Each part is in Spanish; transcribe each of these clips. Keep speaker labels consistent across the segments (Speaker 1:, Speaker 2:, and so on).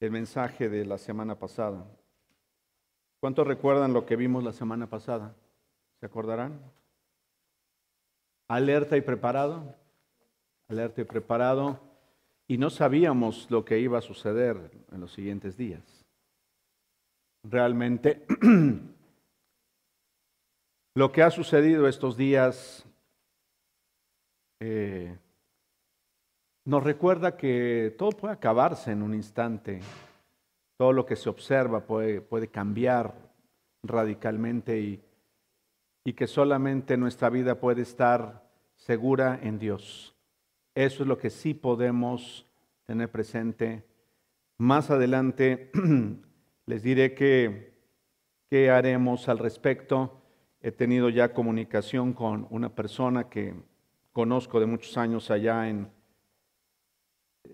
Speaker 1: el mensaje de la semana pasada. ¿Cuántos recuerdan lo que vimos la semana pasada? ¿Se acordarán? Alerta y preparado. Alerta y preparado. Y no sabíamos lo que iba a suceder en los siguientes días. Realmente, lo que ha sucedido estos días eh, nos recuerda que todo puede acabarse en un instante, todo lo que se observa puede, puede cambiar radicalmente y, y que solamente nuestra vida puede estar segura en Dios. Eso es lo que sí podemos tener presente. Más adelante les diré que, qué haremos al respecto. He tenido ya comunicación con una persona que conozco de muchos años allá en,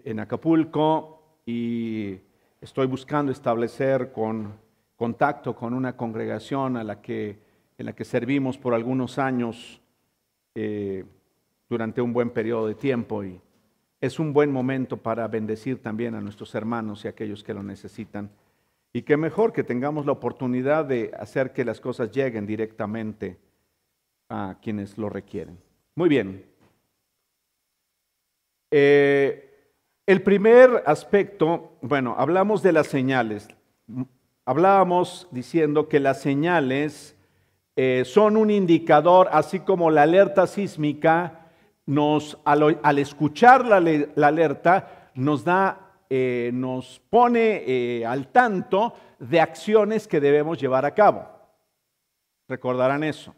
Speaker 1: en Acapulco y estoy buscando establecer con, contacto con una congregación a la que, en la que servimos por algunos años eh, durante un buen periodo de tiempo y es un buen momento para bendecir también a nuestros hermanos y a aquellos que lo necesitan. Y qué mejor que tengamos la oportunidad de hacer que las cosas lleguen directamente a quienes lo requieren. Muy bien. Eh, el primer aspecto, bueno, hablamos de las señales. Hablábamos diciendo que las señales eh, son un indicador, así como la alerta sísmica nos, al, escuchar la, alerta, nos da, eh, nos pone al tanto de acciones que debemos llevar a cabo. Recordarán eso.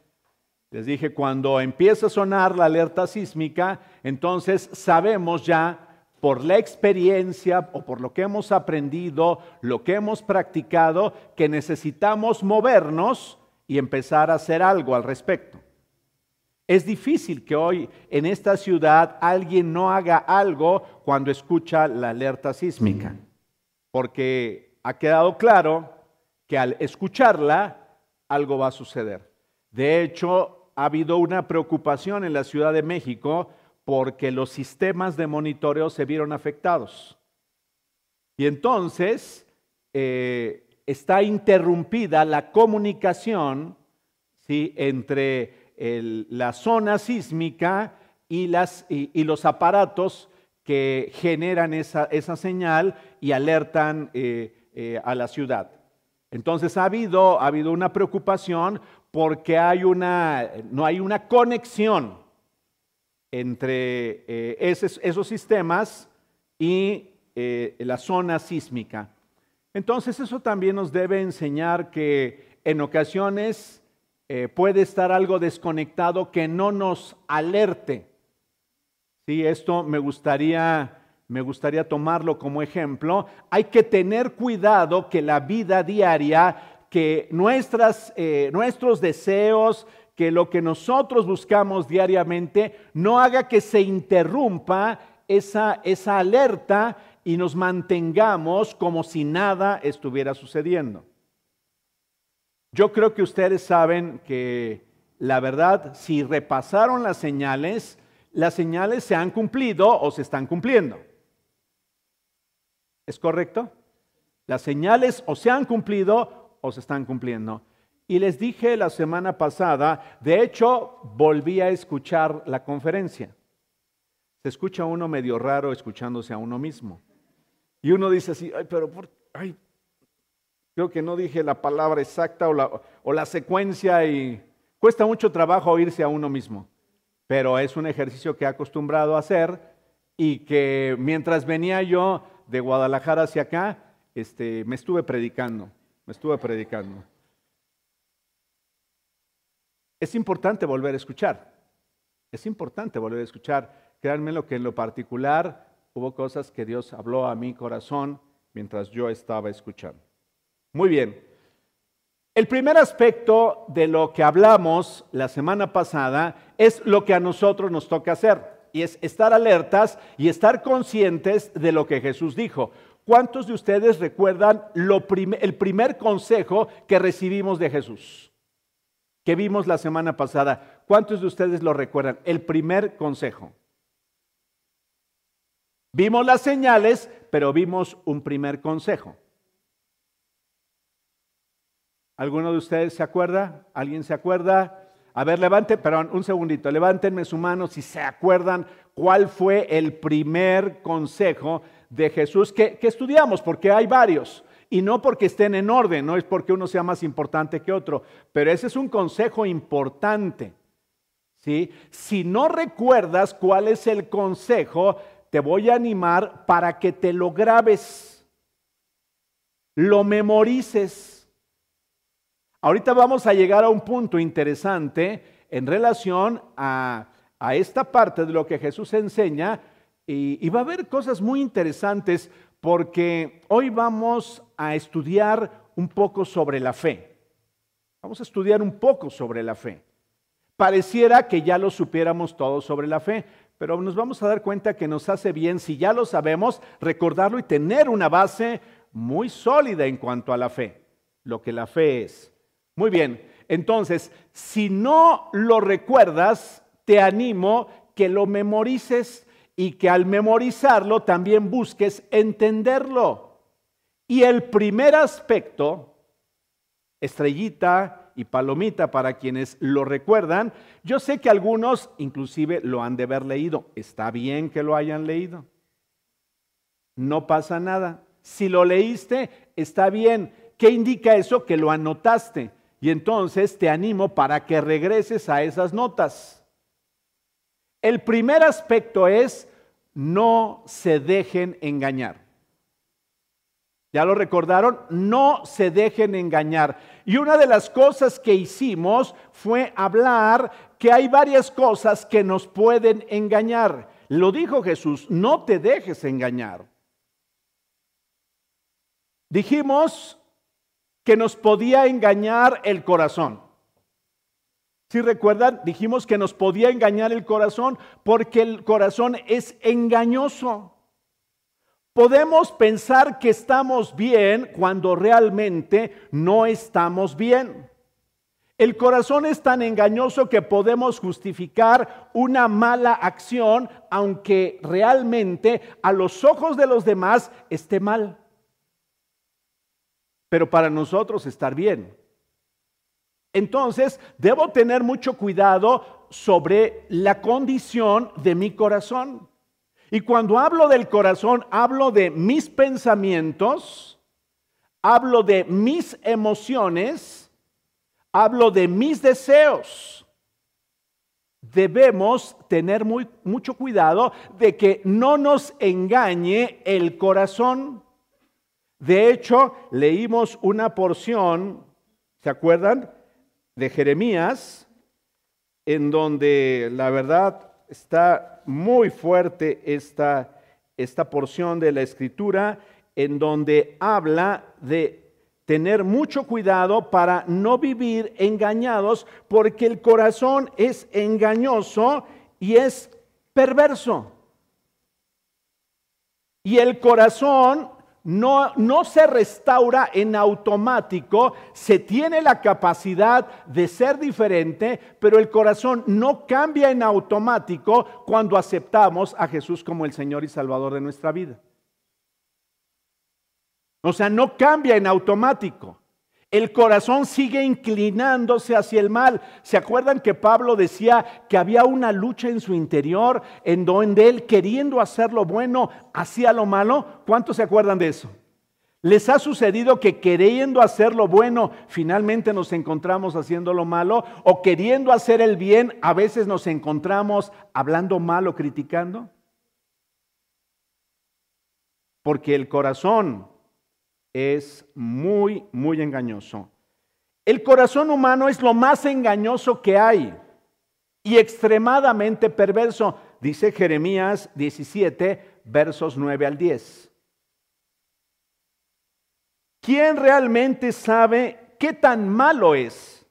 Speaker 1: Les dije, cuando empieza a sonar la alerta sísmica, entonces sabemos ya por la experiencia o por lo que hemos aprendido, lo que hemos practicado, que necesitamos movernos y empezar a hacer algo al respecto. Es difícil que hoy en esta ciudad alguien no haga algo cuando escucha la alerta sísmica, porque ha quedado claro que al escucharla algo va a suceder. De hecho, ha habido una preocupación en la Ciudad de México porque los sistemas de monitoreo se vieron afectados. Y entonces eh, está interrumpida la comunicación ¿sí? entre la zona sísmica y, los aparatos que generan esa, señal y alertan eh, eh, a la ciudad. Entonces ha habido, ha habido una preocupación porque no hay una conexión entre eh, esos, sistemas y eh, la zona sísmica. Entonces eso también nos debe enseñar que en ocasiones eh, puede estar algo desconectado que no nos alerte. Sí, esto me gustaría, me gustaría tomarlo como ejemplo. Hay que tener cuidado que la vida diaria que nuestras, nuestros deseos, que lo que nosotros buscamos diariamente, no haga que se interrumpa esa, esa alerta y nos mantengamos como si nada estuviera sucediendo. Yo creo que ustedes saben que la verdad, si repasaron las señales, las señales se han cumplido o se están cumpliendo. ¿Es correcto? Las señales o se han cumplido o se están cumpliendo. Y les dije la semana pasada, de hecho, volví a escuchar la conferencia. Se escucha uno medio raro escuchándose a uno mismo. Y uno dice así, ay, pero por, ay, creo que no dije la palabra exacta o la, o la secuencia y cuesta mucho trabajo oírse a uno mismo. Pero es un ejercicio que he acostumbrado a hacer y que mientras venía yo de Guadalajara hacia acá, este, me estuve predicando me estuve predicando. Es importante volver a escuchar. Es importante volver a escuchar. Créanme lo que en lo particular hubo cosas que Dios habló a mi corazón mientras yo estaba escuchando. Muy bien. El primer aspecto de lo que hablamos la semana pasada es lo que a nosotros nos toca hacer y es estar alertas y estar conscientes de lo que Jesús dijo. ¿Cuántos de ustedes recuerdan el primer consejo que recibimos de Jesús? Que vimos la semana pasada. ¿Cuántos de ustedes lo recuerdan? El primer consejo. Vimos las señales, pero vimos un primer consejo. ¿Alguno de ustedes se acuerda? ¿Alguien se acuerda? A ver, levante, perdón, un segundito, levántenme su mano si se acuerdan cuál fue el primer consejo de Jesús que, que estudiamos, porque hay varios. Y no porque estén en orden, no es porque uno sea más importante que otro, pero ese es un consejo importante. ¿sí? Si no recuerdas cuál es el consejo, te voy a animar para que te lo grabes, lo memorices. Ahorita vamos a llegar a un punto interesante en relación a, esta parte de lo que Jesús enseña y, y va a haber cosas muy interesantes porque hoy vamos a estudiar un poco sobre la fe. Vamos a estudiar un poco sobre la fe. Pareciera que ya lo supiéramos todo sobre la fe, pero nos vamos a dar cuenta que nos hace bien, si ya lo sabemos, recordarlo y tener una base muy sólida en cuanto a la fe, lo que la fe es. Muy bien, entonces, si no lo recuerdas, te animo que lo memorices y que al memorizarlo también busques entenderlo. Y el primer aspecto, estrellita, y palomita para quienes lo recuerdan. Yo sé que algunos inclusive lo han de haber leído. Está bien que lo hayan leído. No pasa nada. Si lo leíste, está bien. ¿Qué indica eso? Que lo anotaste. Y entonces te animo para que regreses a esas notas. El primer aspecto es no se dejen engañar. ¿Ya lo recordaron? No se dejen engañar. Y una de las cosas que hicimos fue hablar que hay varias cosas que nos pueden engañar. Lo dijo Jesús, no te dejes engañar. Dijimos que nos podía engañar el corazón. Si recuerdan, dijimos que nos podía engañar el corazón porque el corazón es engañoso. Podemos pensar que estamos bien cuando realmente no estamos bien. El corazón es tan engañoso que podemos justificar una mala acción aunque realmente a los ojos de los demás esté mal. Pero para nosotros estar bien. Entonces, debo tener mucho cuidado sobre la condición de mi corazón. Y cuando hablo del corazón, hablo de mis pensamientos, hablo de mis emociones, hablo de mis deseos. Debemos tener muy, mucho cuidado de que no nos engañe el corazón. De hecho, leímos una porción, ¿se acuerdan? De Jeremías, en donde la verdad está muy fuerte esta, esta porción de la escritura en donde habla de tener mucho cuidado para no vivir engañados, porque el corazón es engañoso y es perverso. Y el corazón no, se restaura en automático, se tiene la capacidad de ser diferente, pero el corazón no cambia en automático cuando aceptamos a Jesús como el Señor y Salvador de nuestra vida. O sea, no cambia en automático. El corazón sigue inclinándose hacia el mal. ¿Se acuerdan que Pablo decía que había una lucha en su interior en donde él queriendo hacer lo bueno hacía lo malo? ¿Cuántos se acuerdan de eso? ¿Les ha sucedido que queriendo hacer lo bueno finalmente nos encontramos haciendo lo malo? ¿O queriendo hacer el bien a veces nos encontramos hablando mal o criticando? Porque el corazón es muy, muy engañoso. El corazón humano es lo más engañoso que hay y extremadamente perverso, dice Jeremías 17, versos 9 al 10. ¿Quién realmente sabe qué tan malo es?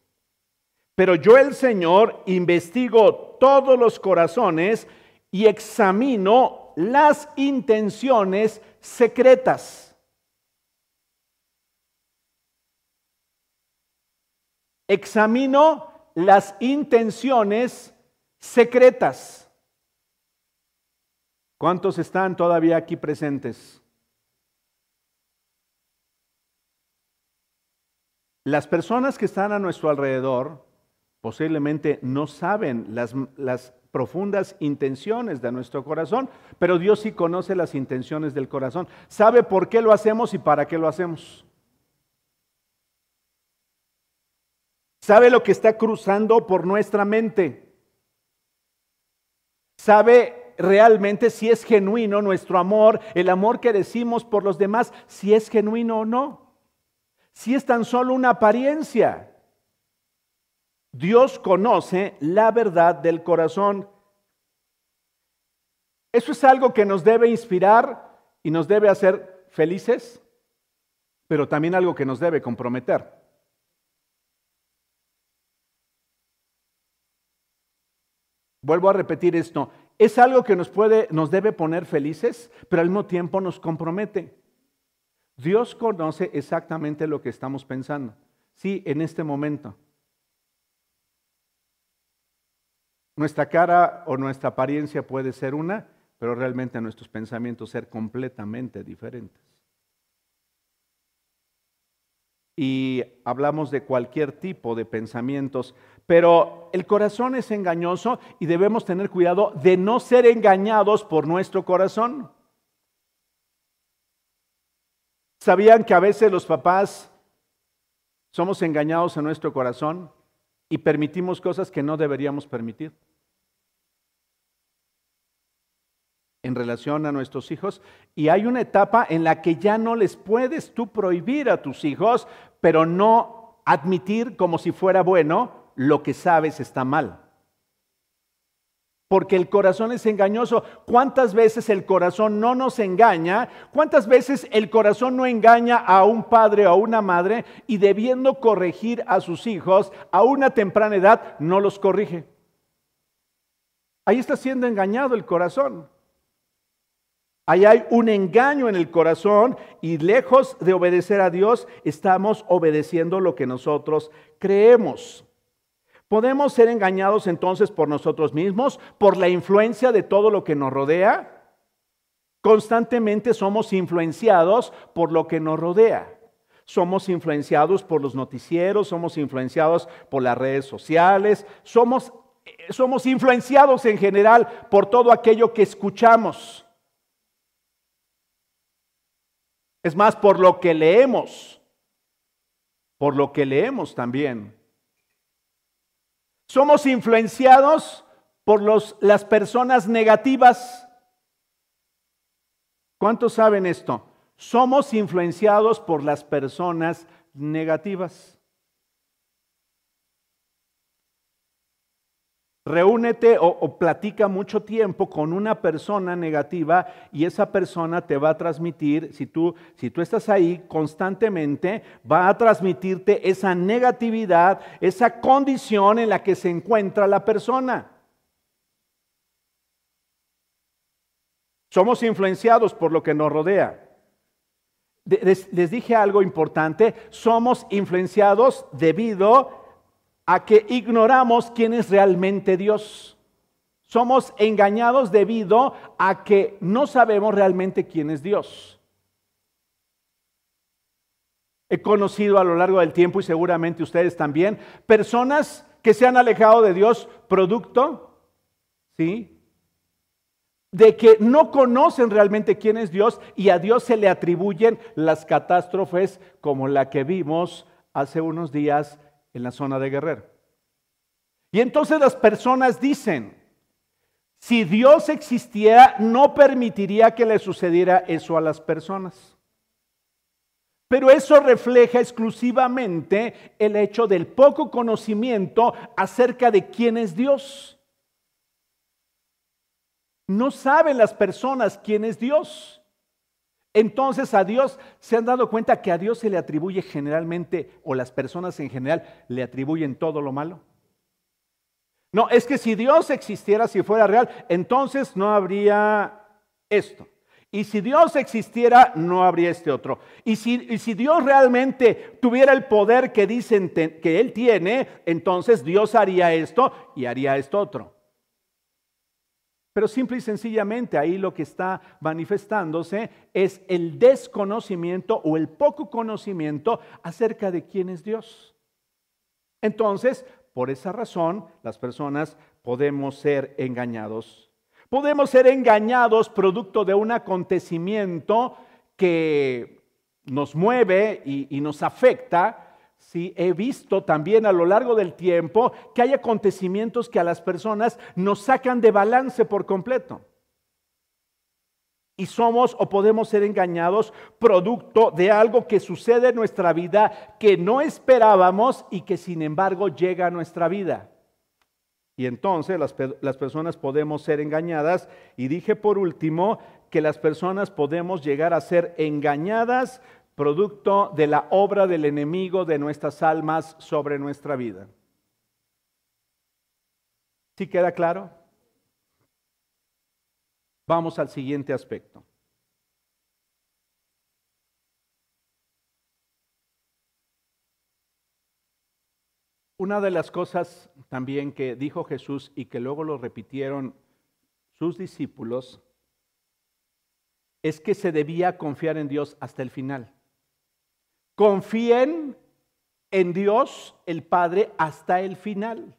Speaker 1: Pero yo el Señor investigo todos los corazones y examino las intenciones secretas. examino las intenciones secretas. ¿Cuántos están todavía aquí presentes? Las personas que están a nuestro alrededor posiblemente no saben las, las profundas intenciones de nuestro corazón, pero Dios sí conoce las intenciones del corazón. Sabe por qué lo hacemos y para qué lo hacemos. Sabe lo que está cruzando por nuestra mente. Sabe realmente si es genuino nuestro amor, el amor que decimos por los demás, si es genuino o no. Si es tan solo una apariencia. Dios conoce la verdad del corazón. Eso es algo que nos debe inspirar y nos debe hacer felices, pero también algo que nos debe comprometer. Vuelvo a repetir esto, es algo que nos puede nos debe poner felices, pero al mismo tiempo nos compromete. Dios conoce exactamente lo que estamos pensando. Sí, en este momento. Nuestra cara o nuestra apariencia puede ser una, pero realmente nuestros pensamientos ser completamente diferentes. Y hablamos de cualquier tipo de pensamientos, pero el corazón es engañoso y debemos tener cuidado de no ser engañados por nuestro corazón. ¿Sabían que a veces los papás somos engañados en nuestro corazón y permitimos cosas que no deberíamos permitir? En relación a nuestros hijos y hay una etapa en la que ya no les puedes tú prohibir a tus hijos, pero no admitir como si fuera bueno lo que sabes está mal. Porque el corazón es engañoso. ¿Cuántas veces el corazón no nos engaña? ¿Cuántas veces el corazón no engaña a un padre o a una madre y debiendo corregir a sus hijos a una temprana edad no los corrige? Ahí está siendo engañado el corazón. Ahí hay un engaño en el corazón y lejos de obedecer a Dios, estamos obedeciendo lo que nosotros creemos. ¿Podemos ser engañados entonces por nosotros mismos, por la influencia de todo lo que nos rodea? Constantemente somos influenciados por lo que nos rodea. Somos influenciados por los noticieros, somos influenciados por las redes sociales, somos, somos influenciados en general por todo aquello que escuchamos. Es más, por lo que leemos, por lo que leemos también. Somos influenciados por los, las personas negativas. ¿Cuántos saben esto? Somos influenciados por las personas negativas. Reúnete o, platica mucho tiempo con una persona negativa y esa persona te va a transmitir, si tú, si tú estás ahí constantemente, va a transmitirte esa negatividad, esa condición en la que se encuentra la persona. Somos influenciados por lo que nos rodea. les dije algo importante, somos influenciados debido a que ignoramos quién es realmente Dios. Somos engañados debido a que no sabemos realmente quién es Dios. He conocido a lo largo del tiempo y seguramente ustedes también personas que se han alejado de Dios producto, ¿sí? De que no conocen realmente quién es Dios y a Dios se le atribuyen las catástrofes como la que vimos hace unos días en la zona de Guerrero. Y entonces las personas dicen, si Dios existiera, no permitiría que le sucediera eso a las personas. Pero eso refleja exclusivamente el hecho del poco conocimiento acerca de quién es Dios. No saben las personas quién es Dios. Entonces a Dios se han dado cuenta que a Dios se le atribuye generalmente, o las personas en general le atribuyen todo lo malo. No, es que si Dios existiera, si fuera real, entonces no habría esto. Y si Dios existiera, no habría este otro. Y si, y si, Dios realmente tuviera el poder que dicen que Él tiene, entonces Dios haría esto y haría esto otro. Pero simple y sencillamente ahí lo que está manifestándose es el desconocimiento o el poco conocimiento acerca de quién es Dios. Entonces, por esa razón, las personas podemos ser engañados. Podemos ser engañados producto de un acontecimiento que nos mueve y, nos afecta, Sí, he visto también a lo largo del tiempo que hay acontecimientos que a las personas nos sacan de balance por completo. Y somos o podemos ser engañados producto de algo que sucede en nuestra vida que no esperábamos y que sin embargo llega a nuestra vida. Y entonces las, las personas podemos ser engañadas. Y dije por último que las personas podemos llegar a ser engañadas producto de la obra del enemigo de nuestras almas sobre nuestra vida. ¿Sí queda claro? Vamos al siguiente aspecto. Una de las cosas también que dijo Jesús y que luego lo repitieron sus discípulos es que se debía confiar en Dios hasta el final. Confíen en Dios el Padre hasta el final.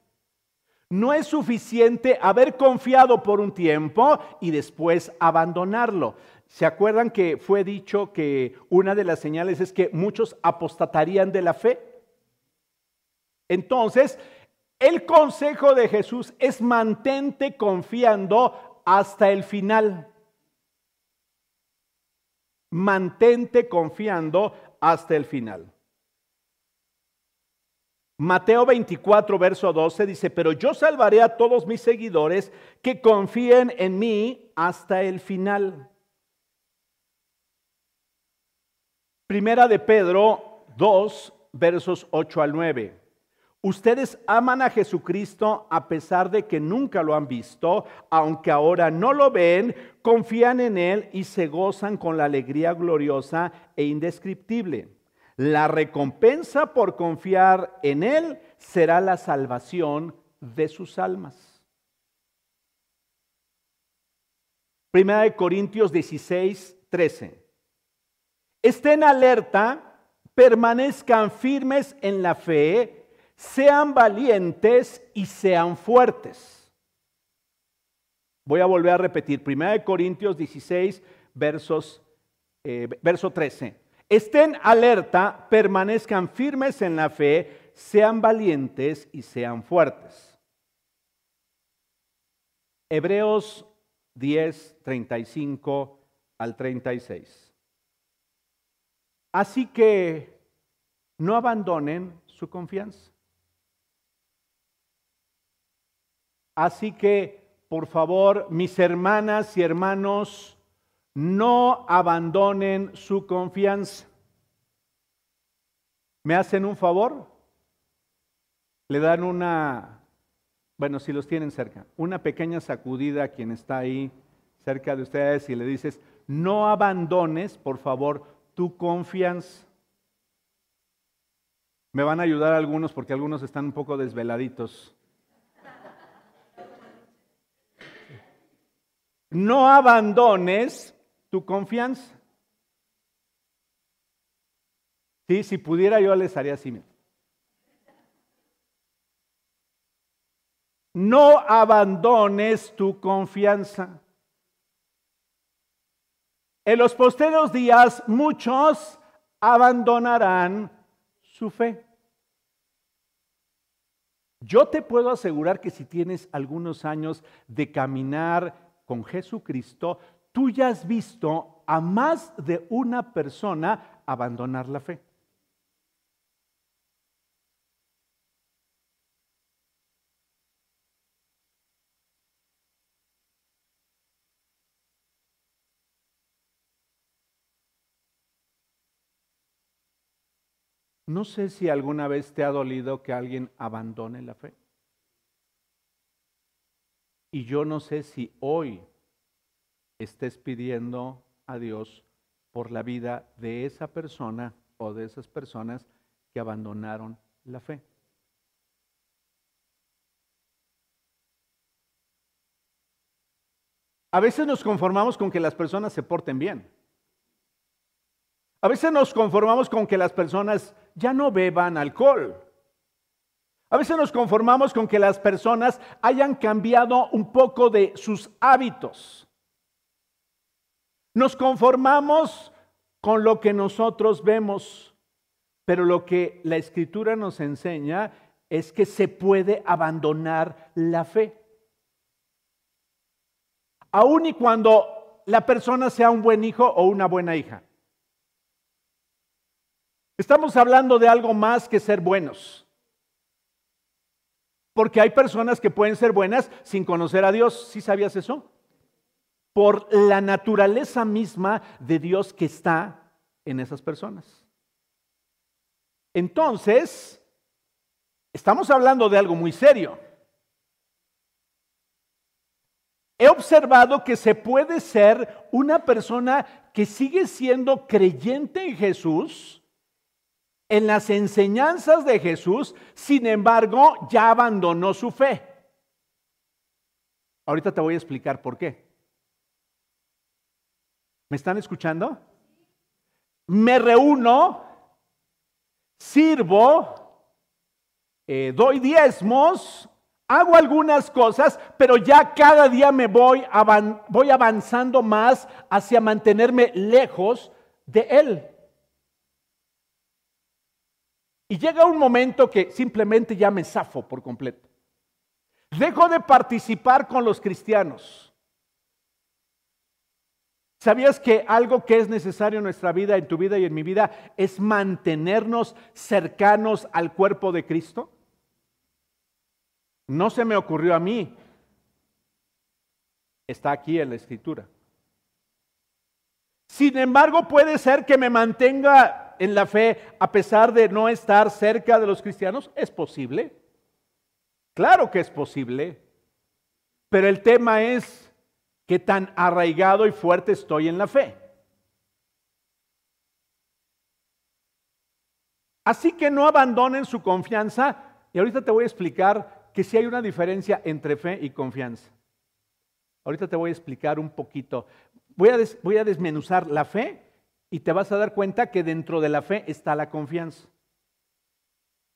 Speaker 1: No es suficiente haber confiado por un tiempo y después abandonarlo. ¿Se acuerdan que fue dicho que una de las señales es que muchos apostatarían de la fe? Entonces, el consejo de Jesús es mantente confiando hasta el final. Mantente confiando hasta el final. Mateo 24, verso 12 dice, pero yo salvaré a todos mis seguidores que confíen en mí hasta el final. Primera de Pedro 2, versos 8 al 9. Ustedes aman a Jesucristo a pesar de que nunca lo han visto, aunque ahora no lo ven, confían en Él y se gozan con la alegría gloriosa e indescriptible. La recompensa por confiar en Él será la salvación de sus almas. Primera de Corintios 16, 13. Estén alerta, permanezcan firmes en la fe sean valientes y sean fuertes. Voy a volver a repetir, 1 Corintios 16, versos, eh, verso 13. Estén alerta, permanezcan firmes en la fe, sean valientes y sean fuertes. Hebreos 10, 35 al 36. Así que no abandonen su confianza. Así que, por favor, mis hermanas y hermanos, no abandonen su confianza. ¿Me hacen un favor? Le dan una, bueno, si los tienen cerca, una pequeña sacudida a quien está ahí cerca de ustedes y le dices, no abandones, por favor, tu confianza. Me van a ayudar algunos porque algunos están un poco desveladitos. No abandones tu confianza. Sí, si pudiera yo les haría así. No abandones tu confianza. En los posteriores días muchos abandonarán su fe. Yo te puedo asegurar que si tienes algunos años de caminar con Jesucristo, tú ya has visto a más de una persona abandonar la fe. No sé si alguna vez te ha dolido que alguien abandone la fe. Y yo no sé si hoy estés pidiendo a Dios por la vida de esa persona o de esas personas que abandonaron la fe. A veces nos conformamos con que las personas se porten bien. A veces nos conformamos con que las personas ya no beban alcohol. A veces nos conformamos con que las personas hayan cambiado un poco de sus hábitos. Nos conformamos con lo que nosotros vemos, pero lo que la escritura nos enseña es que se puede abandonar la fe. Aun y cuando la persona sea un buen hijo o una buena hija. Estamos hablando de algo más que ser buenos. Porque hay personas que pueden ser buenas sin conocer a Dios. ¿Sí sabías eso? Por la naturaleza misma de Dios que está en esas personas. Entonces, estamos hablando de algo muy serio. He observado que se puede ser una persona que sigue siendo creyente en Jesús, en las enseñanzas de Jesús, sin embargo, ya abandonó su fe. Ahorita te voy a explicar por qué. ¿Me están escuchando? Me reúno, sirvo, eh, doy diezmos, hago algunas cosas, pero ya cada día me voy, voy avanzando más hacia mantenerme lejos de Él. Y llega un momento que simplemente ya me zafo por completo. Dejo de participar con los cristianos. ¿Sabías que algo que es necesario en nuestra vida, en tu vida y en mi vida, es mantenernos cercanos al cuerpo de Cristo? No se me ocurrió a mí. Está aquí en la escritura. Sin embargo, puede ser que me mantenga en la fe a pesar de no estar cerca de los cristianos? ¿Es posible? Claro que es posible. Pero el tema es qué tan arraigado y fuerte estoy en la fe. Así que no abandonen su confianza. Y ahorita te voy a explicar que si hay una diferencia entre fe y confianza. Ahorita te voy a explicar un poquito. Voy a, voy a desmenuzar la fe y te vas a dar cuenta que dentro de la fe está la confianza.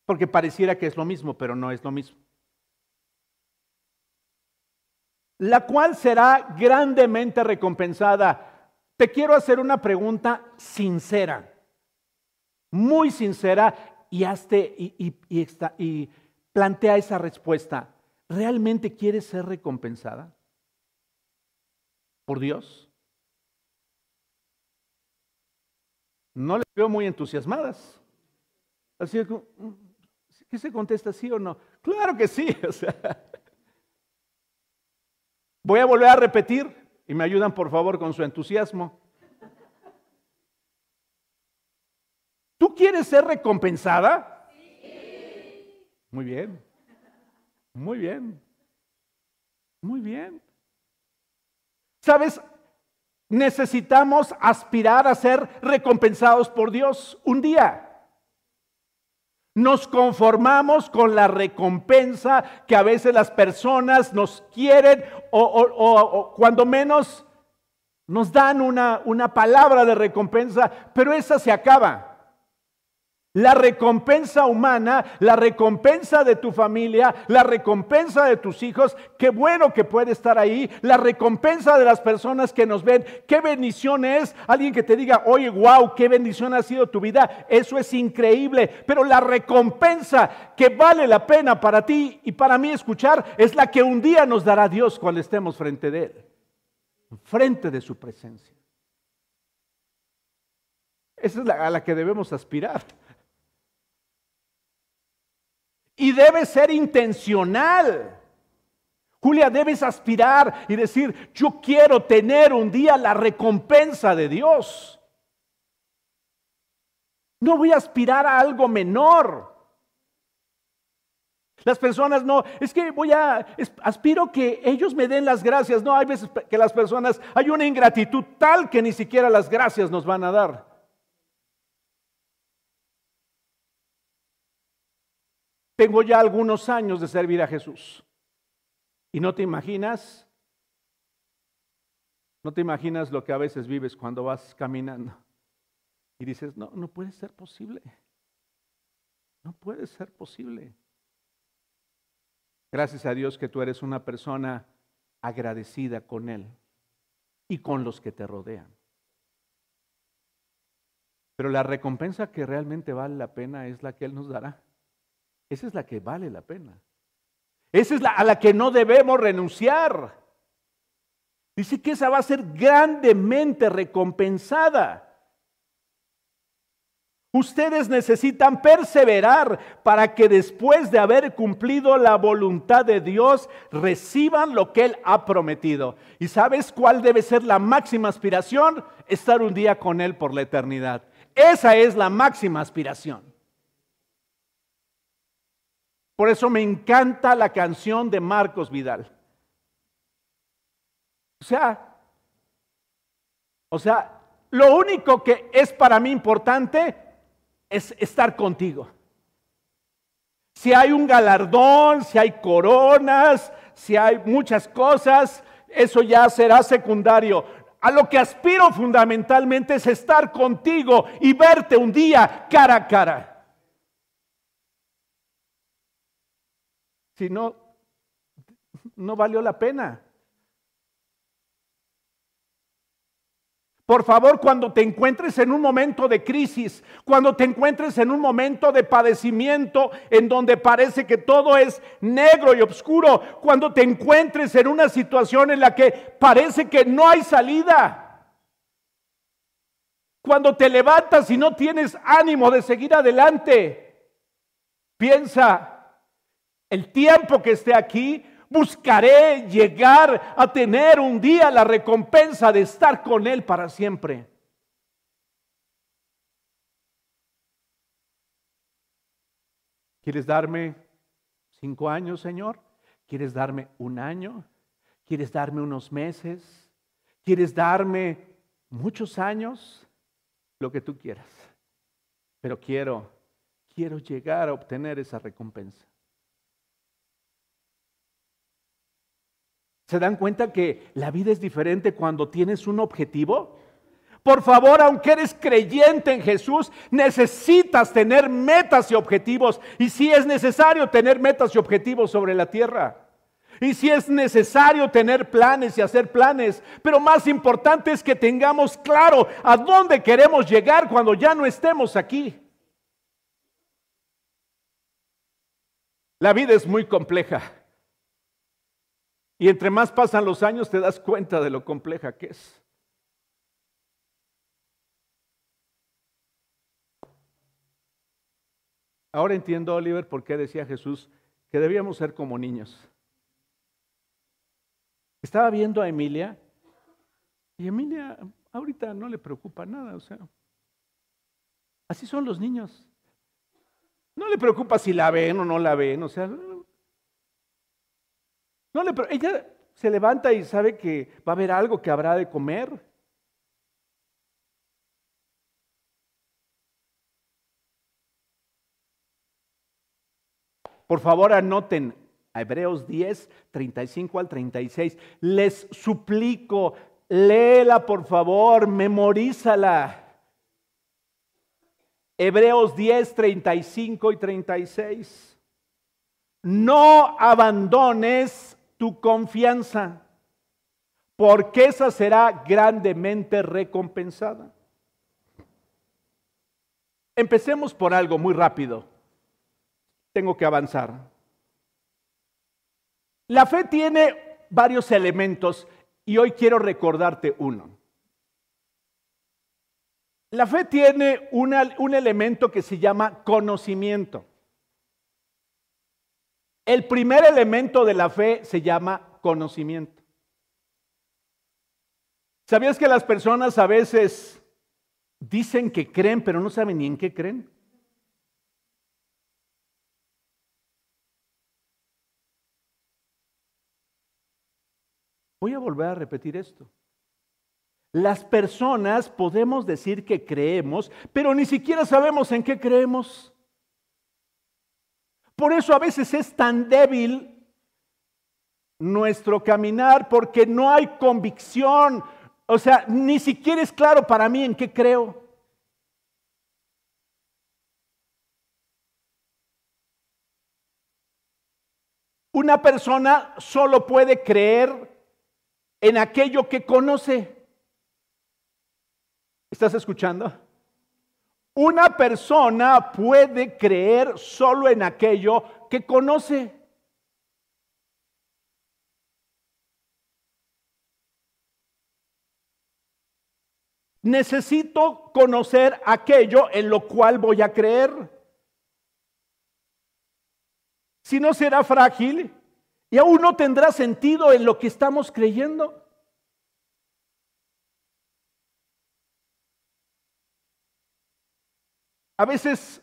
Speaker 1: Porque pareciera que es lo mismo, pero no es lo mismo. La cual será grandemente recompensada. Te quiero hacer una pregunta sincera, muy sincera, y, hazte, y, y plantea esa respuesta. ¿Realmente quieres ser recompensada por Dios? No les veo muy entusiasmadas. Así que, ¿qué se contesta sí o no? Claro que sí. O sea, voy a volver a repetir y me ayudan por favor con su entusiasmo. ¿Tú quieres ser recompensada? Sí. Muy bien. Muy bien. Muy bien. ¿Sabes? Necesitamos aspirar a ser recompensados por Dios un día. Nos conformamos con la recompensa que a veces las personas nos quieren o, cuando menos nos dan una, una palabra de recompensa, pero esa se acaba. La recompensa humana, la recompensa de tu familia, la recompensa de tus hijos, qué bueno que puede estar ahí, la recompensa de las personas que nos ven, qué bendición es alguien que te diga, oye, wow, qué bendición ha sido tu vida, eso es increíble, pero la recompensa que vale la pena para ti y para mí escuchar es la que un día nos dará Dios cuando estemos frente de Él, frente de su presencia. Esa es a la que debemos aspirar. Y debe ser intencional. Julia, debes aspirar y decir, yo quiero tener un día la recompensa de Dios. No voy a aspirar a algo menor. Las personas no, es que voy a, aspiro que ellos me den las gracias. No, hay veces que las personas, hay una ingratitud tal que ni siquiera las gracias nos van a dar. Tengo ya algunos años de servir a Jesús. Y no te imaginas ¿No te imaginas lo que a veces vives cuando vas caminando? Y dices, no, no puede ser posible. No puede ser posible. Gracias a Dios que tú eres una persona agradecida con Él y con los que te rodean. Pero la recompensa que realmente vale la pena es la que Él nos dará. Esa es la que vale la pena. Esa es la a la que no debemos renunciar. Dice que esa va a ser grandemente recompensada. Ustedes necesitan perseverar para que después de haber cumplido la voluntad de Dios reciban lo que Él ha prometido. ¿Y sabes cuál debe ser la máxima aspiración? Estar un día con Él por la eternidad. Esa es la máxima aspiración. Por eso me encanta la canción de Marcos Vidal. O sea, o sea, lo único que es para mí importante es estar contigo. Si hay un galardón, si hay coronas, si hay muchas cosas, eso ya será secundario. A lo que aspiro fundamentalmente es estar contigo y verte un día cara a cara. Si no, no valió la pena. Por favor, cuando te encuentres en un momento de crisis, cuando te encuentres en un momento de padecimiento en donde parece que todo es negro y oscuro, cuando te encuentres en una situación en la que parece que no hay salida, cuando te levantas y no tienes ánimo de seguir adelante, piensa, el tiempo que esté aquí, buscaré llegar a tener un día la recompensa de estar con Él para siempre. ¿Quieres darme cinco años, Señor? ¿Quieres darme un año? ¿Quieres darme unos meses? ¿Quieres darme muchos años? Lo que tú quieras. Pero quiero, quiero llegar a obtener esa recompensa. ¿Se dan cuenta que la vida es diferente cuando tienes un objetivo? Por favor, aunque eres creyente en Jesús, necesitas tener metas y objetivos. Y si es necesario tener metas y objetivos sobre la tierra. Y si es necesario tener planes y hacer planes. Pero más importante es que tengamos claro a dónde queremos llegar cuando ya no estemos aquí. La vida es muy compleja. Y entre más pasan los años te das cuenta de lo compleja que es. Ahora entiendo, Oliver, por qué decía Jesús que debíamos ser como niños. Estaba viendo a Emilia y Emilia ahorita no le preocupa nada, o sea, así son los niños. No le preocupa si la ven o no la ven, o sea, no le, ella se levanta y sabe que va a haber algo que habrá de comer. Por favor, anoten a Hebreos 10, 35 al 36. Les suplico, léela por favor, memorízala. Hebreos 10, 35 y 36. No abandones tu confianza, porque esa será grandemente recompensada. Empecemos por algo muy rápido. Tengo que avanzar. La fe tiene varios elementos y hoy quiero recordarte uno. La fe tiene un elemento que se llama conocimiento. El primer elemento de la fe se llama conocimiento. ¿Sabías que las personas a veces dicen que creen, pero no saben ni en qué creen? Voy a volver a repetir esto. Las personas podemos decir que creemos, pero ni siquiera sabemos en qué creemos. Por eso a veces es tan débil nuestro caminar, porque no hay convicción, O sea, ni siquiera es claro para mí en qué creo. Una persona solo puede creer en aquello que conoce. ¿Estás escuchando? Una persona puede creer solo en aquello que conoce. Necesito conocer aquello en lo cual voy a creer. Si no será frágil y aún no tendrá sentido en lo que estamos creyendo. A veces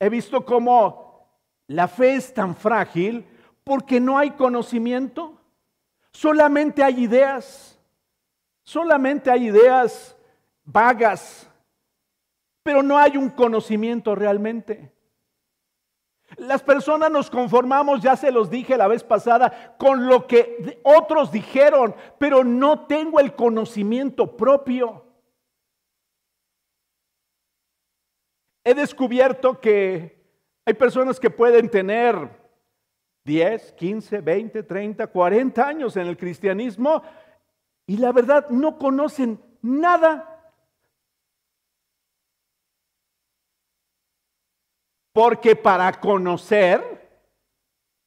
Speaker 1: he visto cómo la fe es tan frágil porque no hay conocimiento, solamente hay ideas, solamente hay ideas vagas, pero no hay un conocimiento realmente. Las personas nos conformamos, ya se los dije la vez pasada, con lo que otros dijeron, pero no tengo el conocimiento propio. He descubierto que hay personas que pueden tener 10, 15, 20, 30, 40 años en el cristianismo y la verdad no conocen nada Porque para conocer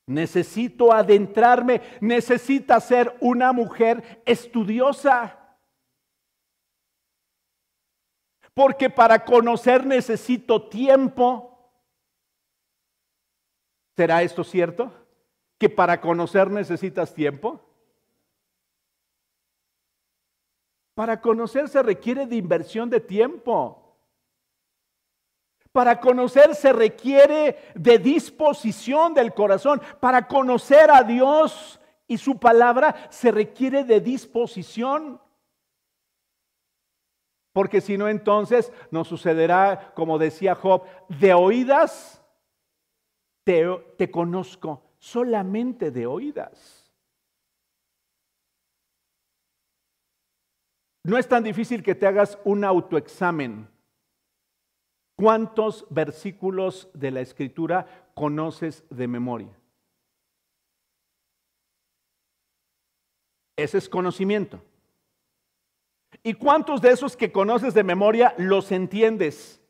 Speaker 1: necesito adentrarme, necesita ser una mujer estudiosa. Porque para conocer necesito tiempo. ¿Será esto cierto? ¿Que para conocer necesitas tiempo? Para conocer se requiere de inversión de tiempo. Para conocer se requiere de disposición del corazón. Para conocer a Dios y su palabra se requiere de disposición. Porque si no, entonces nos sucederá, como decía Job, de oídas te, te conozco, solamente de oídas. No es tan difícil que te hagas un autoexamen ¿Cuántos versículos de la escritura conoces de memoria? Ese es conocimiento. ¿Y cuántos de esos que conoces de memoria los entiendes?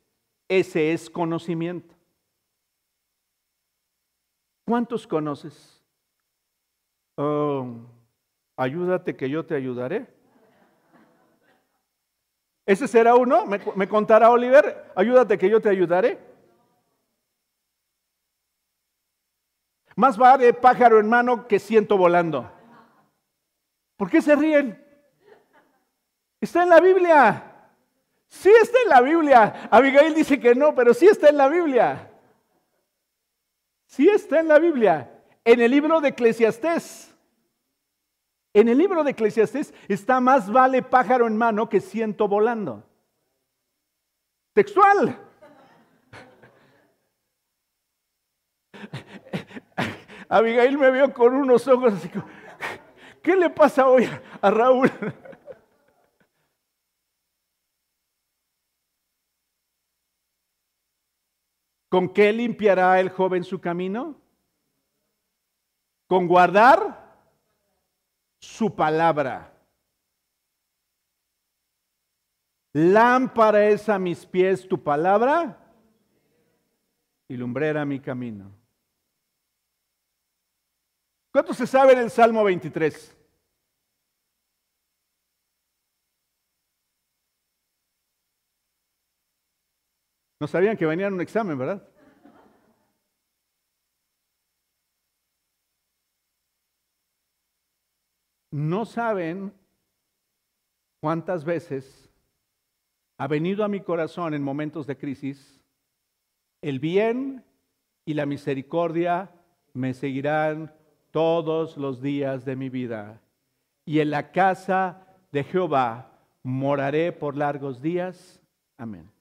Speaker 1: Ese es conocimiento. ¿Cuántos conoces? Oh, ayúdate que yo te ayudaré. ¿Ese será uno? ¿Me, contará Oliver? Ayúdate que yo te ayudaré. Más vale pájaro en mano que ciento volando. ¿Por qué se ríen? Está en la Biblia. Sí está en la Biblia. Abigail dice que no, pero sí está en la Biblia. Sí está en la Biblia. En el libro de Eclesiastés. En el libro de Eclesiastés está más vale pájaro en mano que ciento volando. Textual. Abigail me vio con unos ojos así ¿qué le pasa hoy a Raúl? ¿Con qué limpiará el joven su camino? ¿Con guardar? su palabra. Lámpara es a mis pies tu palabra y lumbrera mi camino. ¿Cuánto se sabe en el Salmo 23? No sabían que venían un examen, ¿verdad? no saben cuántas veces ha venido a mi corazón en momentos de crisis, el bien y la misericordia me seguirán todos los días de mi vida. Y en la casa de Jehová moraré por largos días. Amén.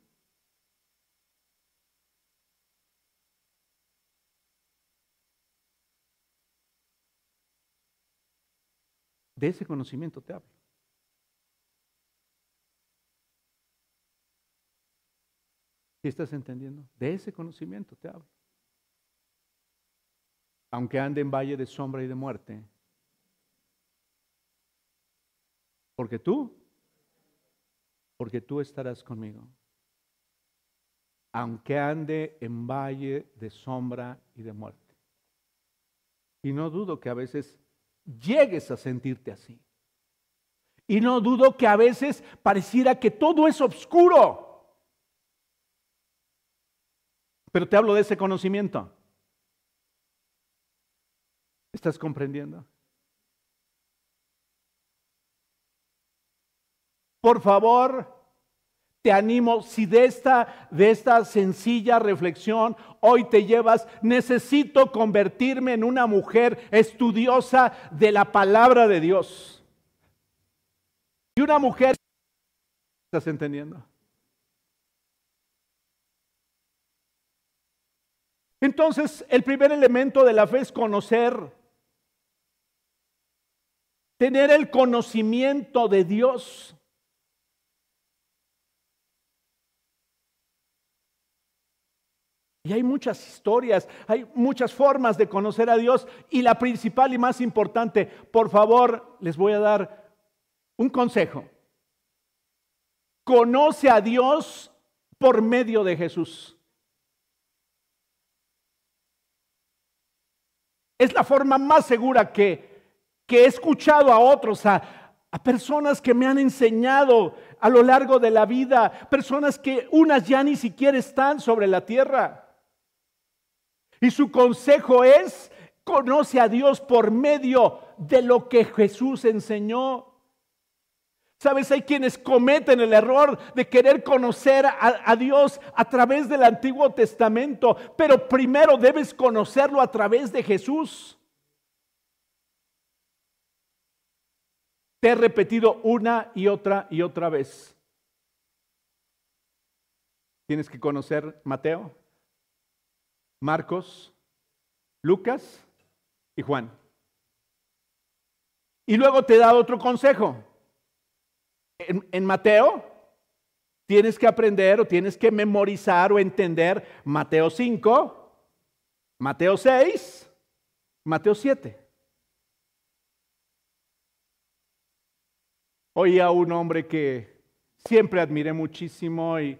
Speaker 1: De ese conocimiento te hablo. ¿Sí estás entendiendo? De ese conocimiento te hablo. Aunque ande en valle de sombra y de muerte. Porque tú, porque tú estarás conmigo. Aunque ande en valle de sombra y de muerte. Y no dudo que a veces llegues a sentirte así. Y no dudo que a veces pareciera que todo es oscuro. Pero te hablo de ese conocimiento. ¿Estás comprendiendo? Por favor, te animo, si de esta, de esta sencilla reflexión hoy te llevas, necesito convertirme en una mujer estudiosa de la palabra de Dios. Y una mujer, ¿estás entendiendo? Entonces, el primer elemento de la fe es conocer, tener el conocimiento de Dios. Y hay muchas historias, hay muchas formas de conocer a Dios y la principal y más importante, por favor, les voy a dar un consejo. Conoce a Dios por medio de Jesús. Es la forma más segura que, he escuchado a otros, a, a personas que me han enseñado a lo largo de la vida, personas que unas ya ni siquiera están sobre la tierra. Y su consejo es, conoce a Dios por medio de lo que Jesús enseñó. Sabes, hay quienes cometen el error de querer conocer a, Dios a través del Antiguo Testamento, pero primero debes conocerlo a través de Jesús. Te he repetido una y otra y otra vez. Tienes que conocer Mateo, Marcos, Lucas y Juan. Y luego te da otro consejo en, Mateo tienes que aprender o tienes que memorizar o entender Mateo 5, Mateo 6, Mateo 7. Oí a un hombre que siempre admiré muchísimo y,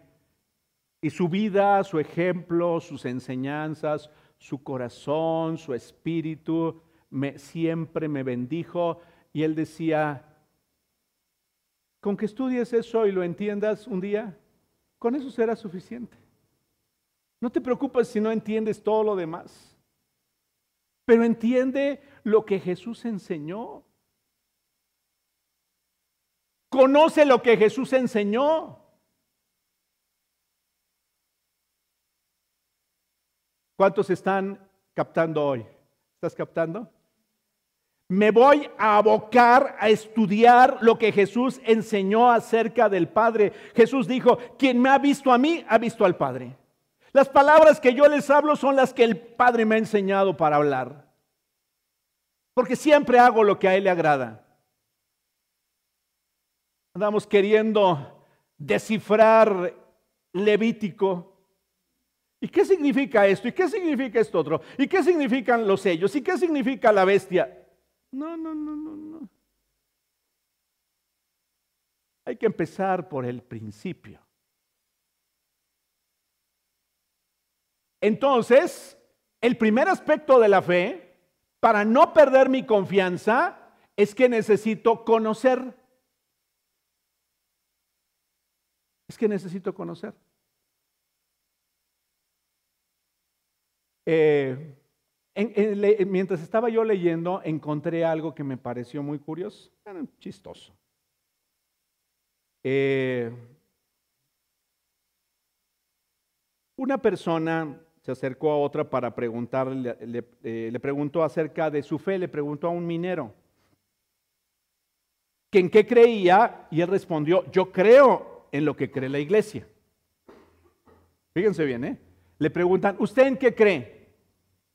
Speaker 1: y su vida, su ejemplo, sus enseñanzas, su corazón, su espíritu, siempre me bendijo. Y él decía, con que estudies eso y lo entiendas un día, con eso será suficiente. No te preocupes si no entiendes todo lo demás, pero entiende lo que Jesús enseñó. Conoce lo que Jesús enseñó. ¿Cuántos están captando hoy? ¿Estás captando? Me voy a abocar a estudiar lo que Jesús enseñó acerca del Padre. Jesús dijo, quien me ha visto a mí, ha visto al Padre. Las palabras que yo les hablo son las que el Padre me ha enseñado para hablar. Porque siempre hago lo que a Él le agrada. Andamos queriendo descifrar Levítico. ¿Y qué significa esto? ¿Y qué significa esto otro? ¿Y qué significan los sellos? ¿Y qué significa la bestia? No, no, no, no, no. Hay que empezar por el principio. Entonces, el primer aspecto de la fe, para no perder mi confianza, es que necesito conocer. Es que necesito conocer. Eh, mientras estaba yo leyendo, encontré algo que me pareció muy curioso, chistoso. Eh, una persona se acercó a otra para preguntarle, le, eh, le, preguntó acerca de su fe, le preguntó a un minero que en qué creía y él respondió, yo creo en lo que cree la iglesia. Fíjense bien, ¿eh? Le preguntan, ¿usted en qué cree?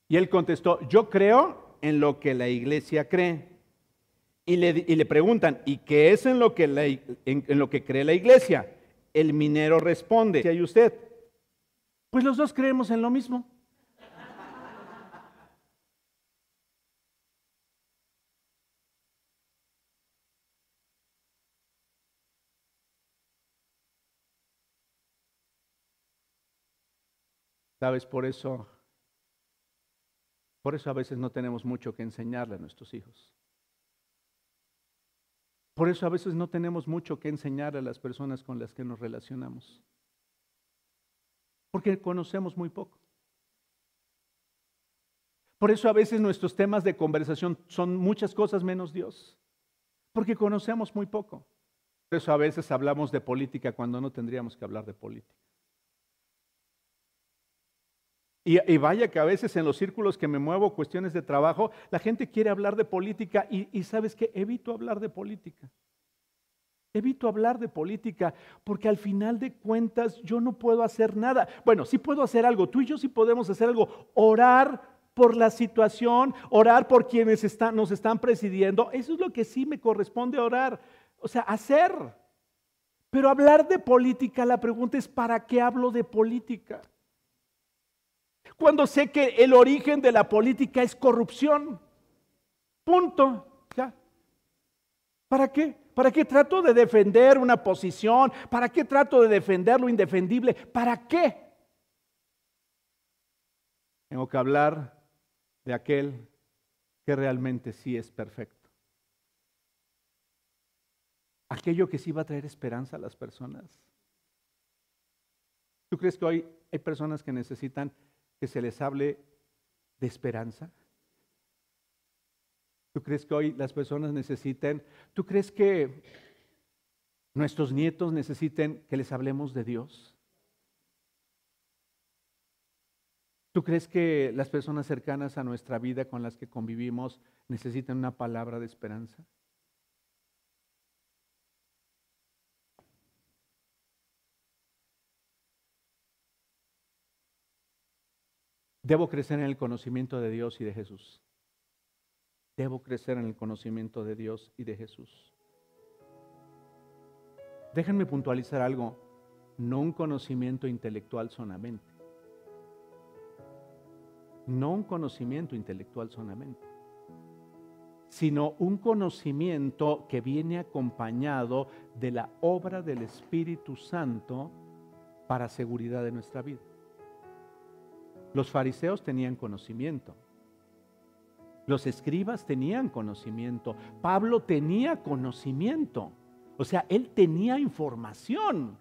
Speaker 1: Y él contestó, yo creo en lo que la iglesia cree. Y le, y le preguntan, ¿y qué es en lo, que en, lo que cree la iglesia? El minero responde, ¿y usted? Pues los dos creemos en lo mismo. ¿Sabes? Por eso, por eso a veces no tenemos mucho que enseñarle a nuestros hijos. Por eso a veces no tenemos mucho que enseñarle a las personas con las que nos relacionamos. Porque conocemos muy poco. Por eso a veces nuestros temas de conversación son muchas cosas menos Dios. Porque conocemos muy poco. Por eso a veces hablamos de política cuando no tendríamos que hablar de política. Y, vaya que a veces en los círculos que me muevo, cuestiones de trabajo, la gente quiere hablar de política y, sabes que evito hablar de política. Evito hablar de política porque al final de cuentas yo no puedo hacer nada. Bueno, sí puedo hacer algo, tú y yo sí podemos hacer algo, orar por la situación, orar por quienes están, nos están presidiendo. Eso es lo que sí me corresponde orar, o sea, hacer. Pero hablar de política, la pregunta es, ¿para qué hablo de política? Cuando sé que el origen de la política es corrupción. Punto. ¿Para qué? ¿Para qué trato de defender una posición? ¿Para qué trato de defender lo indefendible? ¿Para qué? Tengo que hablar de aquel que realmente sí es perfecto. Aquello que sí va a traer esperanza a las personas. ¿Tú crees que hoy hay personas que necesitan que se les hable de esperanza? ¿Tú crees que hoy las personas necesiten, tú crees que nuestros nietos necesiten que les hablemos de Dios? ¿Tú crees que las personas cercanas a nuestra vida con las que convivimos necesitan una palabra de esperanza? Debo crecer en el conocimiento de Dios y de Jesús. Debo crecer en el conocimiento de Dios y de Jesús. Déjenme puntualizar algo, no un conocimiento intelectual solamente. No un conocimiento intelectual solamente, sino un conocimiento que viene acompañado de la obra del Espíritu Santo para seguridad de nuestra vida. Los fariseos tenían conocimiento. Los escribas tenían conocimiento. Pablo tenía conocimiento. O sea, él tenía información,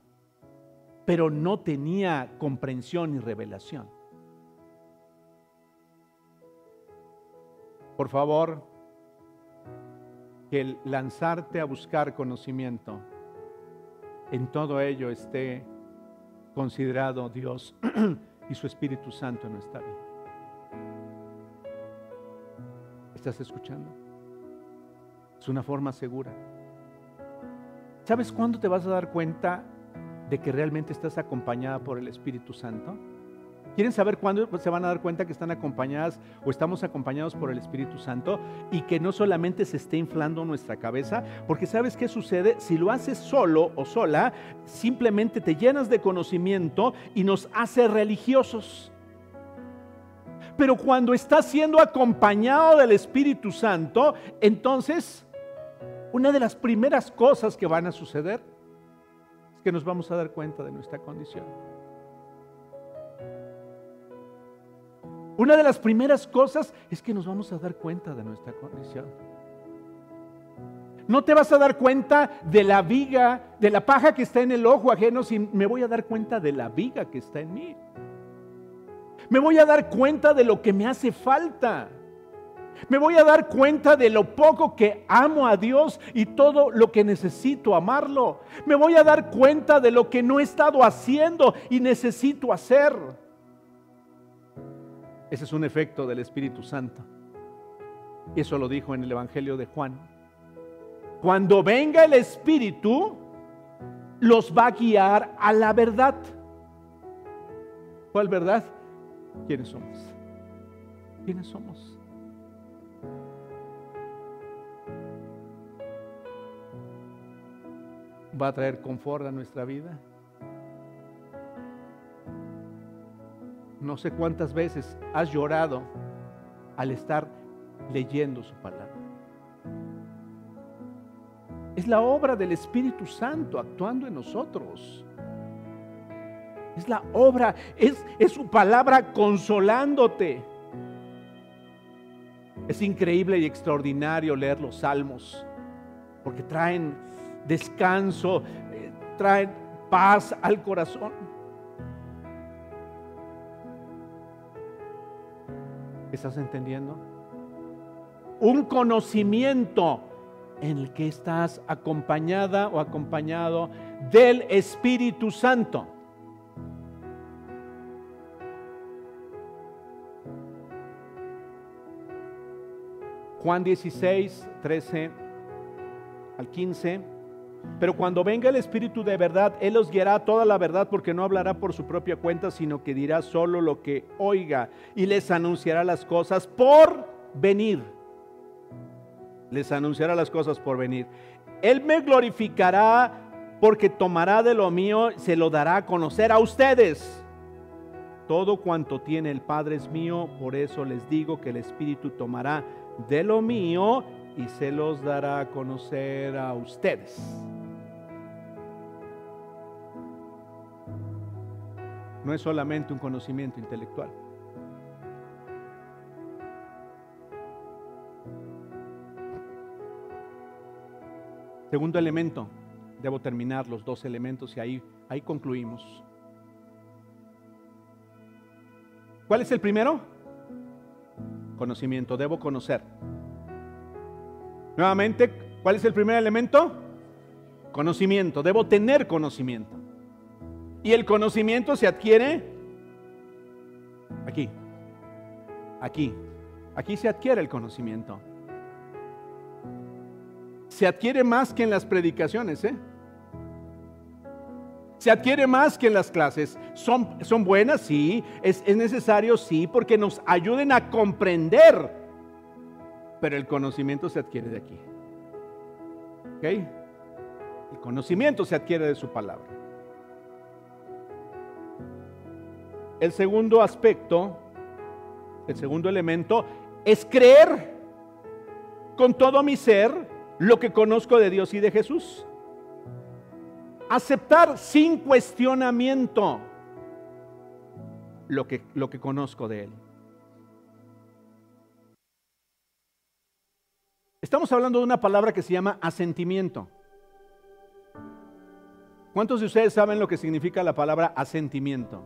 Speaker 1: pero no tenía comprensión y revelación. Por favor, que el lanzarte a buscar conocimiento, en todo ello esté considerado Dios y su Espíritu Santo en nuestra vida. ¿Estás escuchando? Es una forma segura. ¿Sabes cuándo te vas a dar cuenta de que realmente estás acompañada por el Espíritu Santo? ¿Quieren saber cuándo se van a dar cuenta que están acompañadas o estamos acompañados por el Espíritu Santo y que no solamente se esté inflando nuestra cabeza? Porque sabes qué sucede? Si lo haces solo o sola, simplemente te llenas de conocimiento y nos hace religiosos. Pero cuando estás siendo acompañado del Espíritu Santo, entonces una de las primeras cosas que van a suceder es que nos vamos a dar cuenta de nuestra condición. Una de las primeras cosas es que nos vamos a dar cuenta de nuestra condición. No te vas a dar cuenta de la viga, de la paja que está en el ojo ajeno, si me voy a dar cuenta de la viga que está en mí. Me voy a dar cuenta de lo que me hace falta. Me voy a dar cuenta de lo poco que amo a Dios y todo lo que necesito amarlo. Me voy a dar cuenta de lo que no he estado haciendo y necesito hacer. Ese es un efecto del Espíritu Santo. Y eso lo dijo en el Evangelio de Juan. Cuando venga el Espíritu, los va a guiar a la verdad. ¿Cuál verdad? ¿Quiénes somos? ¿Quiénes somos? ¿Va a traer confort a nuestra vida? No sé cuántas veces has llorado al estar leyendo su palabra. Es la obra del Espíritu Santo actuando en nosotros. Es la obra, es, es su palabra consolándote. Es increíble y extraordinario leer los salmos, porque traen descanso, eh, traen paz al corazón. ¿Estás entendiendo? Un conocimiento en el que estás acompañada o acompañado del Espíritu Santo. Juan 16, 13 al 15. Pero cuando venga el Espíritu de verdad, Él os guiará toda la verdad porque no hablará por su propia cuenta, sino que dirá solo lo que oiga y les anunciará las cosas por venir. Les anunciará las cosas por venir. Él me glorificará porque tomará de lo mío, se lo dará a conocer a ustedes. Todo cuanto tiene el Padre es mío, por eso les digo que el Espíritu tomará de lo mío y se los dará a conocer a ustedes. No es solamente un conocimiento intelectual. Segundo elemento, debo terminar los dos elementos y ahí, ahí concluimos. ¿Cuál es el primero? Conocimiento, debo conocer. Nuevamente, ¿cuál es el primer elemento? Conocimiento, debo tener conocimiento. Y el conocimiento se adquiere aquí, aquí, aquí se adquiere el conocimiento. Se adquiere más que en las predicaciones, ¿eh? Se adquiere más que en las clases. ¿Son, son buenas? Sí. ¿Es, ¿Es necesario? Sí, porque nos ayuden a comprender. Pero el conocimiento se adquiere de aquí. ¿Ok? El conocimiento se adquiere de su palabra. El segundo aspecto, el segundo elemento, es creer con todo mi ser lo que conozco de Dios y de Jesús. Aceptar sin cuestionamiento lo que, lo que conozco de Él. Estamos hablando de una palabra que se llama asentimiento. ¿Cuántos de ustedes saben lo que significa la palabra asentimiento?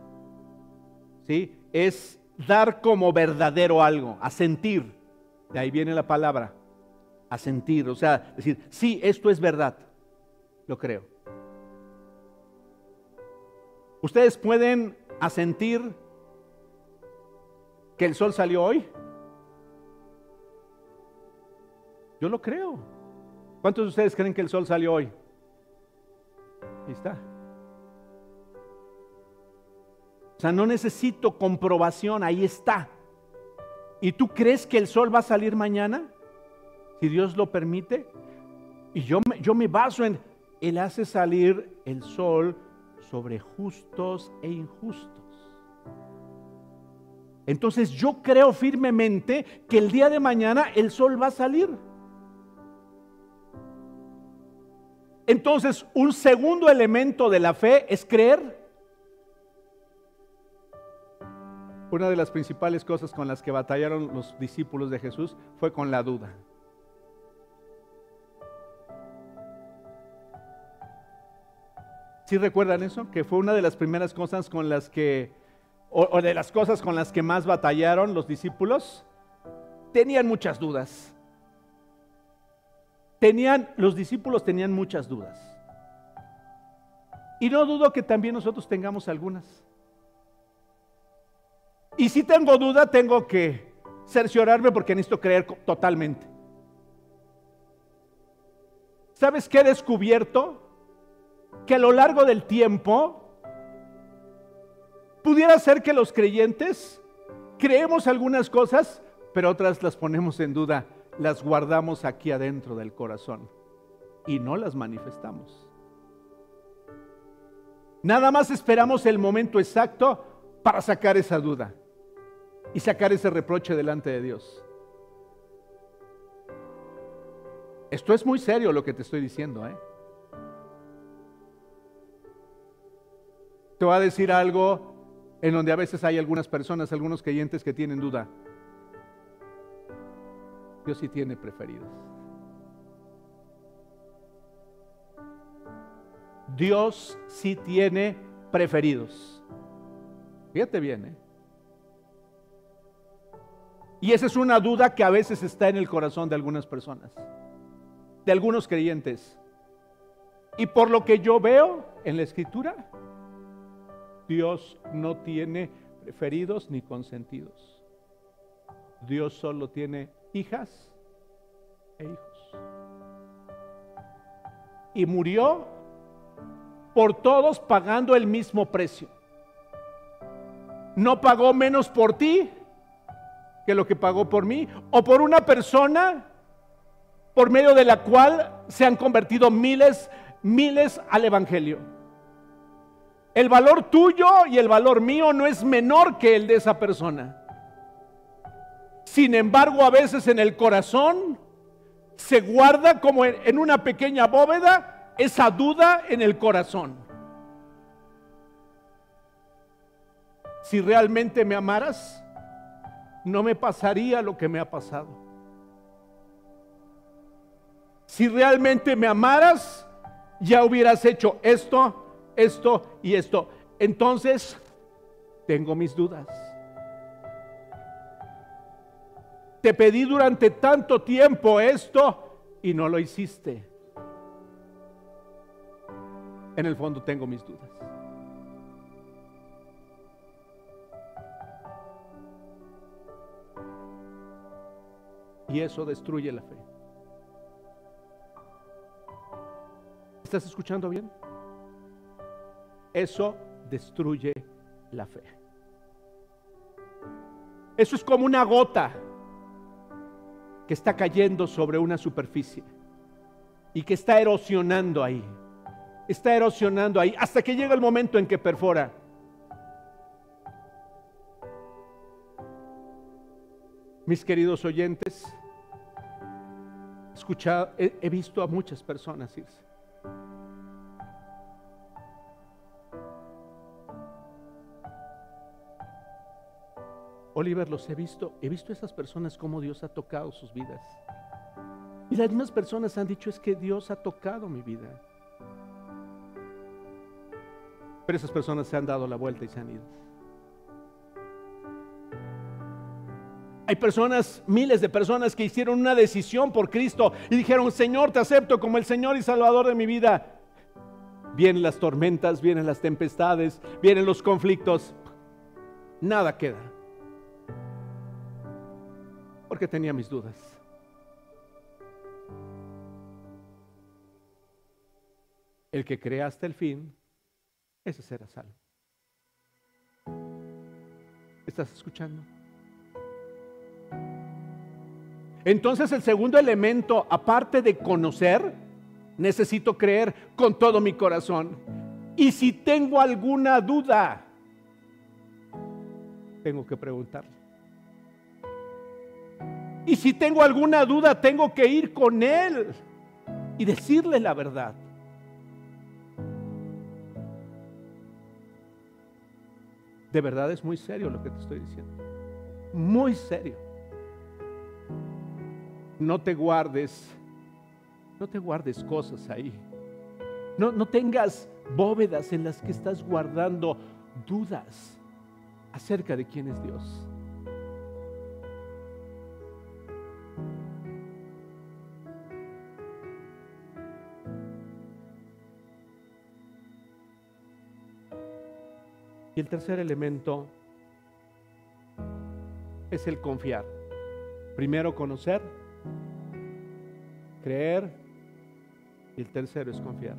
Speaker 1: ¿Sí? Es dar como verdadero algo, asentir. De ahí viene la palabra, asentir. O sea, decir, sí, esto es verdad. Lo creo. ¿Ustedes pueden asentir que el sol salió hoy? Yo lo creo. ¿Cuántos de ustedes creen que el sol salió hoy? Ahí está. O sea, no necesito comprobación, ahí está. ¿Y tú crees que el sol va a salir mañana? Si Dios lo permite. Y yo me, yo me baso en, Él hace salir el sol sobre justos e injustos. Entonces yo creo firmemente que el día de mañana el sol va a salir. Entonces un segundo elemento de la fe es creer. Una de las principales cosas con las que batallaron los discípulos de Jesús fue con la duda. ¿Sí recuerdan eso? Que fue una de las primeras cosas con las que, o, de las cosas con las que más batallaron los discípulos. Tenían muchas dudas. Tenían, los discípulos tenían muchas dudas. Y no dudo que también nosotros tengamos algunas. Y si tengo duda, tengo que cerciorarme porque necesito creer totalmente. ¿Sabes qué he descubierto? que a lo largo del tiempo pudiera ser que los creyentes creemos algunas cosas, pero otras las ponemos en duda, las guardamos aquí adentro del corazón y no las manifestamos. Nada más esperamos el momento exacto para sacar esa duda y sacar ese reproche delante de Dios. Esto es muy serio lo que te estoy diciendo, ¿eh? Te voy a decir algo en donde a veces hay algunas personas, algunos creyentes que tienen duda. Dios sí tiene preferidos. Dios sí tiene preferidos. Fíjate bien, ¿eh? Y esa es una duda que a veces está en el corazón de algunas personas, de algunos creyentes. Y por lo que yo veo en la escritura, Dios no tiene preferidos ni consentidos. Dios solo tiene hijas e hijos. Y murió por todos pagando el mismo precio. No pagó menos por ti que lo que pagó por mí, o por una persona por medio de la cual se han convertido miles, miles al Evangelio. El valor tuyo y el valor mío no es menor que el de esa persona. Sin embargo, a veces en el corazón se guarda como en una pequeña bóveda esa duda en el corazón. Si realmente me amaras, no me pasaría lo que me ha pasado. Si realmente me amaras, ya hubieras hecho esto, esto y esto. Entonces, tengo mis dudas. Te pedí durante tanto tiempo esto y no lo hiciste. En el fondo tengo mis dudas. Y eso destruye la fe. ¿Estás escuchando bien? Eso destruye la fe. Eso es como una gota está cayendo sobre una superficie y que está erosionando ahí. Está erosionando ahí hasta que llega el momento en que perfora. Mis queridos oyentes, escuchado, he visto a muchas personas irse. Oliver, los he visto, he visto a esas personas cómo Dios ha tocado sus vidas. Y las mismas personas han dicho es que Dios ha tocado mi vida. Pero esas personas se han dado la vuelta y se han ido. Hay personas, miles de personas que hicieron una decisión por Cristo y dijeron, Señor, te acepto como el Señor y Salvador de mi vida. Vienen las tormentas, vienen las tempestades, vienen los conflictos. Nada queda porque tenía mis dudas. El que crea hasta el fin, ese será salvo. ¿Estás escuchando? Entonces el segundo elemento, aparte de conocer, necesito creer con todo mi corazón. Y si tengo alguna duda, tengo que preguntarle. Y si tengo alguna duda, tengo que ir con Él y decirle la verdad. De verdad es muy serio lo que te estoy diciendo. Muy serio. No te guardes, no te guardes cosas ahí. No, no tengas bóvedas en las que estás guardando dudas acerca de quién es Dios. Y el tercer elemento es el confiar. Primero conocer, creer y el tercero es confiar.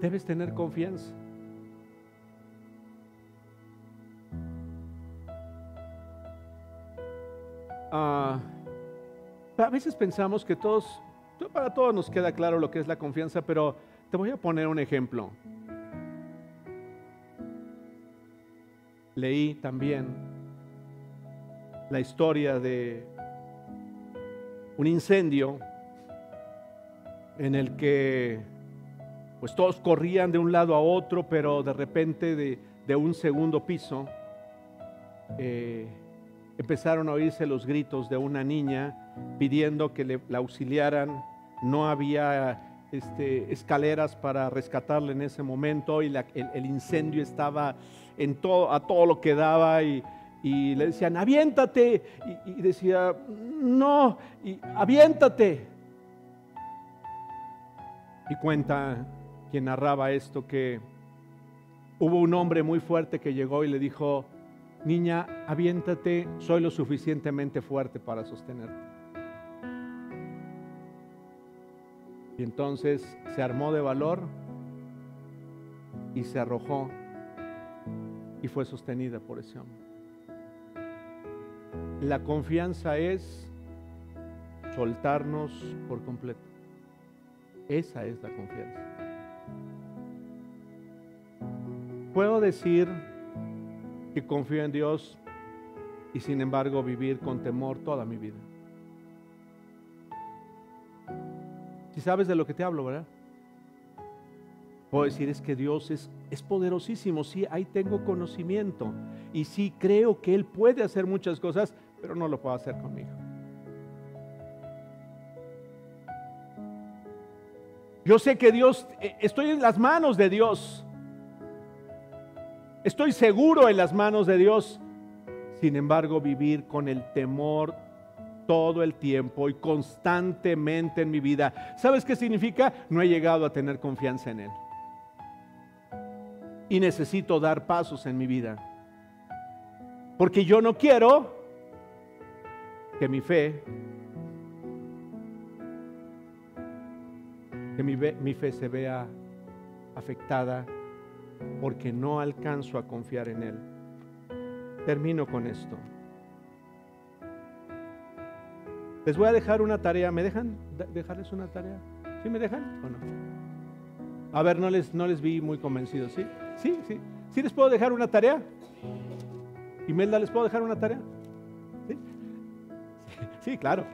Speaker 1: Debes tener confianza. Ah, a veces pensamos que todos, para todos nos queda claro lo que es la confianza, pero te voy a poner un ejemplo. Leí también la historia de un incendio en el que pues todos corrían de un lado a otro, pero de repente de, un segundo piso eh, empezaron a oírse los gritos de una niña pidiendo que le, la auxiliaran. No había este, escaleras para rescatarle en ese momento y el, incendio estaba en todo, a todo lo que daba y, le decían, aviéntate. Y, y, decía, no, y aviéntate. Y cuenta quien narraba esto que hubo un hombre muy fuerte que llegó y le dijo, niña, aviéntate, soy lo suficientemente fuerte para sostenerte. Y entonces se armó de valor y se arrojó y fue sostenida por ese hombre. La confianza es soltarnos por completo. Esa es la confianza. Puedo decir que confío en Dios y sin embargo vivir con temor toda mi vida. Si sabes de lo que te hablo, ¿verdad? Puedo decir es que Dios es, es poderosísimo, sí, ahí tengo conocimiento y sí creo que Él puede hacer muchas cosas, pero no lo puede hacer conmigo. Yo sé que Dios, eh, estoy en las manos de Dios. Estoy seguro en las manos de Dios. Sin embargo, vivir con el temor todo el tiempo y constantemente en mi vida. ¿Sabes qué significa? No he llegado a tener confianza en Él. Y necesito dar pasos en mi vida. Porque yo no quiero que mi fe, que mi, mi fe se vea afectada porque no alcanzo a confiar en Él. Termino con esto. Les voy a dejar una tarea. ¿Me dejan dejarles una tarea? ¿Sí me dejan o no? A ver, no les, no les vi muy convencidos, ¿sí? Sí, sí. ¿Sí les puedo dejar una tarea? ¿Imelda, les puedo dejar una tarea? ¿Sí? Sí, claro.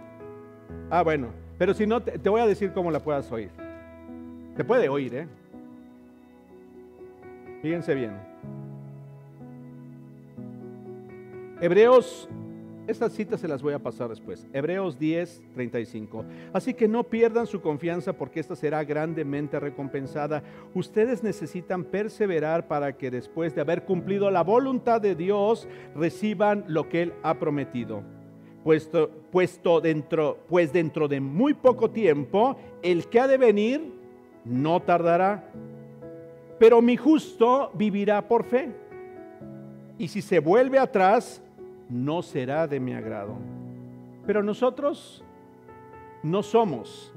Speaker 1: Ah, bueno. Pero si no, te, te voy a decir cómo la puedas oír. Te puede oír, ¿eh? Fíjense bien. Hebreos estas citas se las voy a pasar después. Hebreos 10, 35. Así que no pierdan su confianza porque esta será grandemente recompensada. Ustedes necesitan perseverar para que después de haber cumplido la voluntad de Dios reciban lo que Él ha prometido. Puesto, puesto dentro, pues dentro de muy poco tiempo, el que ha de venir no tardará. Pero mi justo vivirá por fe. Y si se vuelve atrás, no será de mi agrado. Pero nosotros no somos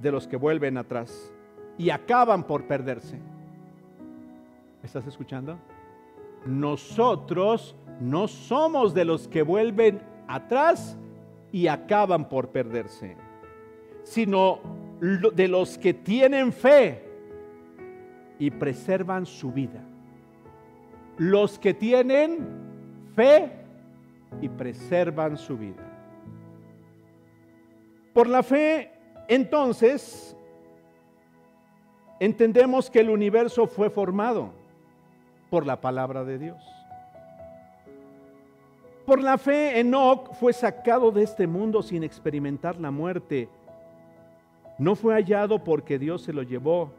Speaker 1: de los que vuelven atrás y acaban por perderse. ¿Estás escuchando? Nosotros no somos de los que vuelven atrás y acaban por perderse, sino de los que tienen fe y preservan su vida. Los que tienen fe y preservan su vida. Por la fe, entonces, entendemos que el universo fue formado por la palabra de Dios. Por la fe, Enoch fue sacado de este mundo sin experimentar la muerte. No fue hallado porque Dios se lo llevó,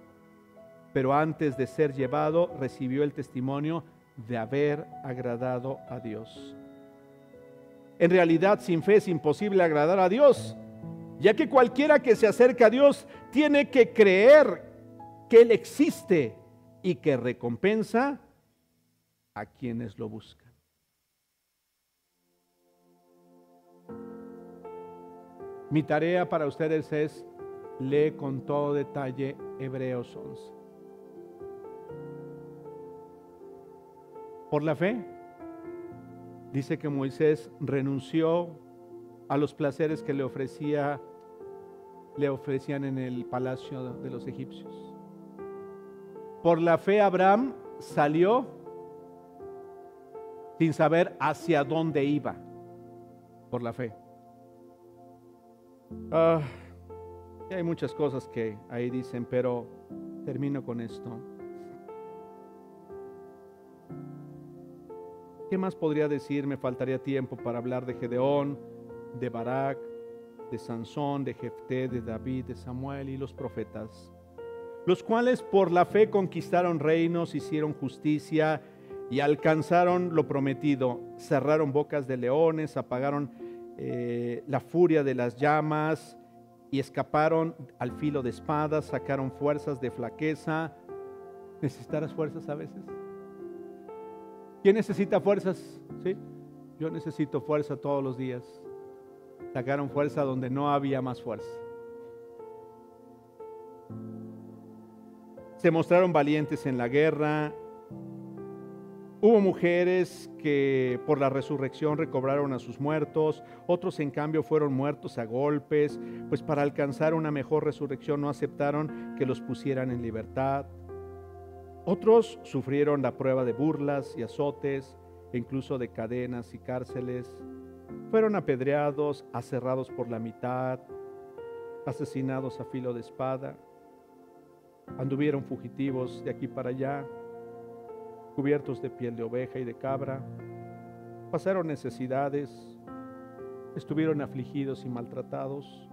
Speaker 1: pero antes de ser llevado recibió el testimonio de haber agradado a Dios. En realidad, sin fe es imposible agradar a Dios, ya que cualquiera que se acerca a Dios tiene que creer que Él existe y que recompensa a quienes lo buscan. Mi tarea para ustedes es lee con todo detalle Hebreos 11. Por la fe dice que Moisés renunció a los placeres que le ofrecía le ofrecían en el palacio de los egipcios. Por la fe Abraham salió sin saber hacia dónde iba por la fe. Ah, hay muchas cosas que ahí dicen, pero termino con esto. ¿Qué más podría decir? Me faltaría tiempo para hablar de Gedeón, de Barak, de Sansón, de Jefté, de David, de Samuel y los profetas, los cuales por la fe conquistaron reinos, hicieron justicia y alcanzaron lo prometido, cerraron bocas de leones, apagaron eh, la furia de las llamas y escaparon al filo de espadas, sacaron fuerzas de flaqueza. ¿Necesitarás fuerzas a veces? ¿Quién necesita fuerzas? ¿Sí? Yo necesito fuerza todos los días. Sacaron fuerza donde no había más fuerza. Se mostraron valientes en la guerra, Hubo mujeres que por la resurrección recobraron a sus muertos, otros en cambio fueron muertos a golpes, pues para alcanzar una mejor resurrección no aceptaron que los pusieran en libertad. Otros sufrieron la prueba de burlas y azotes, e incluso de cadenas y cárceles. Fueron apedreados, aserrados por la mitad, asesinados a filo de espada. Anduvieron fugitivos de aquí para allá cubiertos de piel de oveja y de cabra, pasaron necesidades, estuvieron afligidos y maltratados.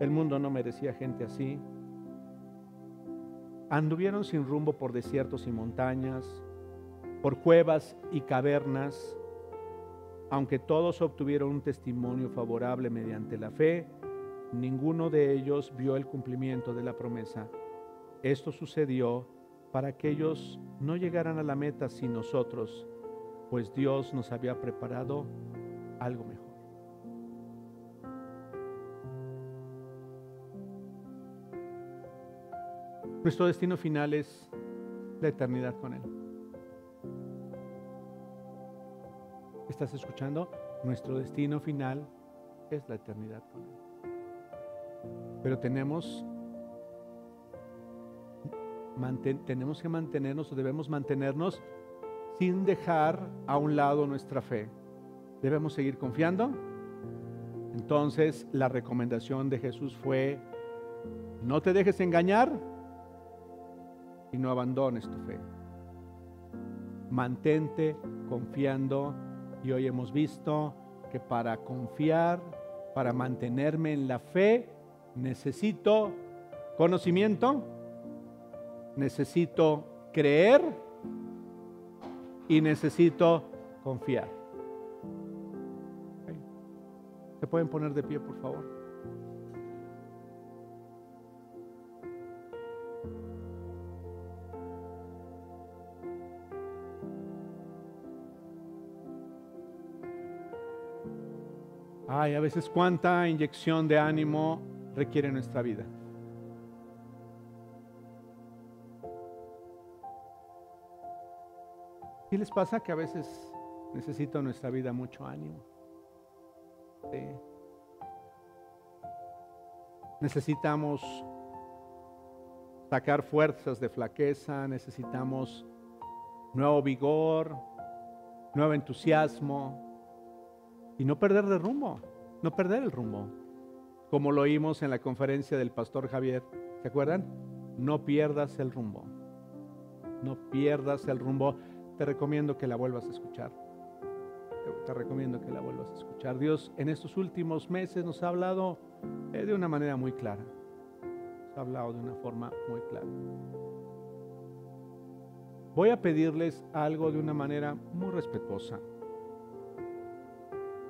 Speaker 1: El mundo no merecía gente así. Anduvieron sin rumbo por desiertos y montañas, por cuevas y cavernas, aunque todos obtuvieron un testimonio favorable mediante la fe, ninguno de ellos vio el cumplimiento de la promesa. Esto sucedió para que ellos no llegaran a la meta sin nosotros, pues Dios nos había preparado algo mejor. Nuestro destino final es la eternidad con Él. ¿Estás escuchando? Nuestro destino final es la eternidad con Él. Pero tenemos tenemos que mantenernos o debemos mantenernos sin dejar a un lado nuestra fe. Debemos seguir confiando. Entonces la recomendación de Jesús fue, no te dejes engañar y no abandones tu fe. Mantente confiando y hoy hemos visto que para confiar, para mantenerme en la fe, necesito conocimiento, necesito creer y necesito confiar. ¿Se pueden poner de pie, por favor? Ay, a veces cuánta inyección de ánimo requiere nuestra vida. ¿Qué les pasa que a veces necesita nuestra vida mucho ánimo? Necesitamos sacar fuerzas de flaqueza, necesitamos nuevo vigor, nuevo entusiasmo y no perder de rumbo, no perder el rumbo. Como lo oímos en la conferencia del pastor Javier, ¿se acuerdan? No pierdas el rumbo, no pierdas el rumbo te recomiendo que la vuelvas a escuchar. Te, recomiendo que la vuelvas a escuchar. Dios en estos últimos meses nos ha hablado eh, de una manera muy clara. Nos ha hablado de una forma muy clara. Voy a pedirles algo de una manera muy respetuosa.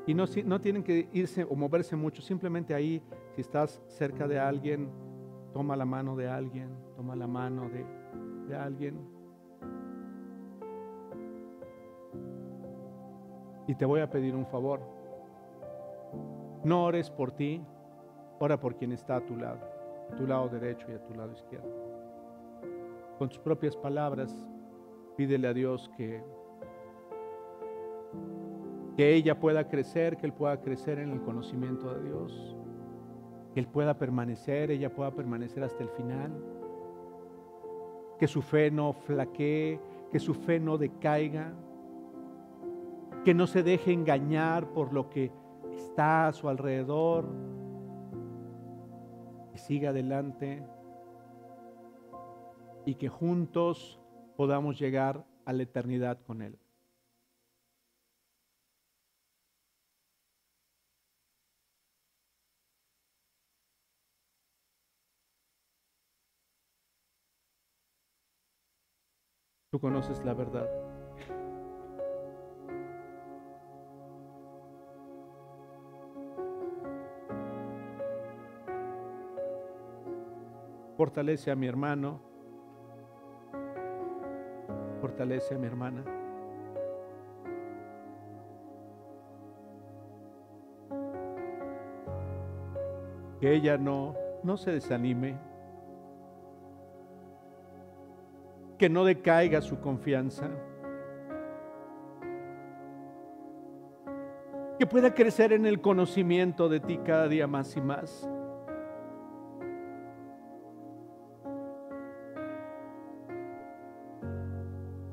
Speaker 1: Y no, no tienen que irse o moverse mucho, simplemente ahí, si estás cerca de alguien, toma la mano de alguien, toma la mano de, de alguien Y te voy a pedir un favor. No ores por ti, ora por quien está a tu lado, a tu lado derecho y a tu lado izquierdo. Con tus propias palabras, pídele a Dios que, que ella pueda crecer, que Él pueda crecer en el conocimiento de Dios, que Él pueda permanecer, ella pueda permanecer hasta el final, que su fe no flaquee, que su fe no decaiga, que no se deje engañar por lo que está a su alrededor, que siga adelante y que juntos podamos llegar a la eternidad con Él. Tú conoces la verdad. Fortalece a mi hermano. Fortalece a mi hermana. Que ella no, no se desanime. Que no decaiga su confianza. Que pueda crecer en el conocimiento de ti cada día más y más.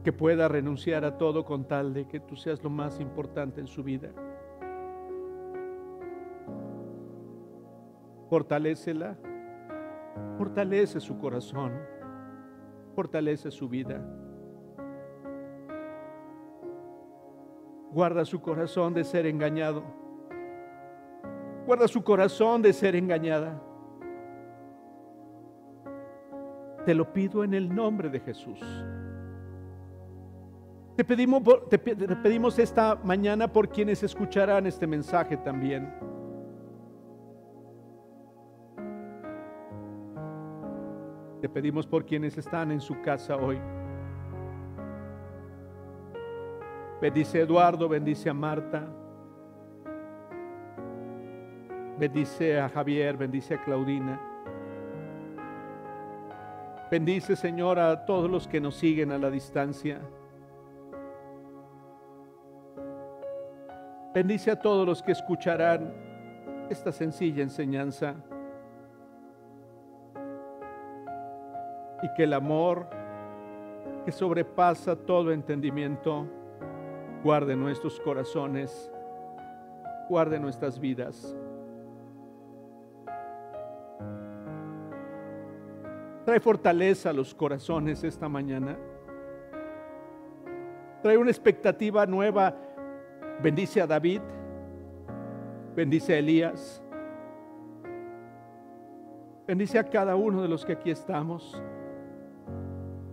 Speaker 1: que pueda renunciar a todo con tal de que tú seas lo más importante en su vida. Fortalécela, fortalece su corazón, fortalece su vida. Guarda su corazón de ser engañado. Guarda su corazón de ser engañada. Te lo pido en el nombre de Jesús. Te pedimos, te pedimos esta mañana por quienes escucharán este mensaje también. Te pedimos por quienes están en su casa hoy. Bendice a Eduardo, bendice a Marta. Bendice a Javier, bendice a Claudina. Bendice, Señor, a todos los que nos siguen a la distancia. Bendice a todos los que escucharán esta sencilla enseñanza. Y que el amor que sobrepasa todo entendimiento guarde nuestros corazones, guarde nuestras vidas. Trae fortaleza a los corazones esta mañana. Trae una expectativa nueva Bendice a David, bendice a Elías, bendice a cada uno de los que aquí estamos,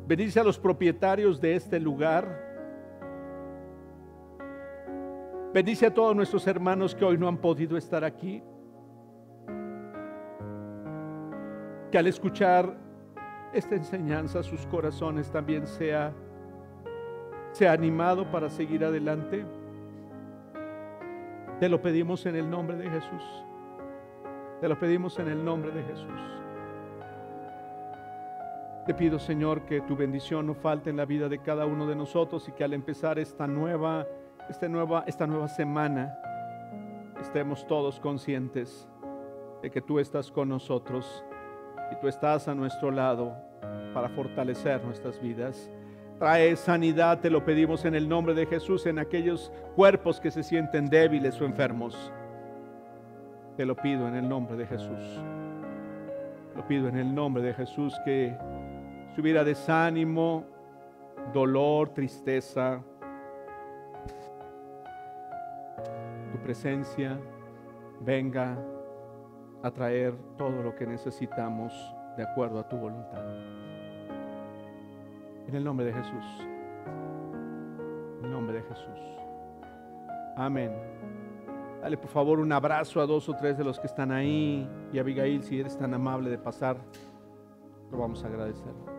Speaker 1: bendice a los propietarios de este lugar, bendice a todos nuestros hermanos que hoy no han podido estar aquí, que al escuchar esta enseñanza sus corazones también sea, sea animado para seguir adelante. Te lo pedimos en el nombre de Jesús. Te lo pedimos en el nombre de Jesús. Te pido, Señor, que tu bendición no falte en la vida de cada uno de nosotros y que al empezar esta nueva, esta nueva, esta nueva semana estemos todos conscientes de que tú estás con nosotros y tú estás a nuestro lado para fortalecer nuestras vidas. Trae sanidad, te lo pedimos en el nombre de Jesús, en aquellos cuerpos que se sienten débiles o enfermos. Te lo pido en el nombre de Jesús. Lo pido en el nombre de Jesús que si hubiera desánimo, dolor, tristeza, tu presencia venga a traer todo lo que necesitamos de acuerdo a tu voluntad. En el nombre de Jesús. En el nombre de Jesús. Amén. Dale por favor un abrazo a dos o tres de los que están ahí. Y Abigail, si eres tan amable de pasar, lo vamos a agradecer.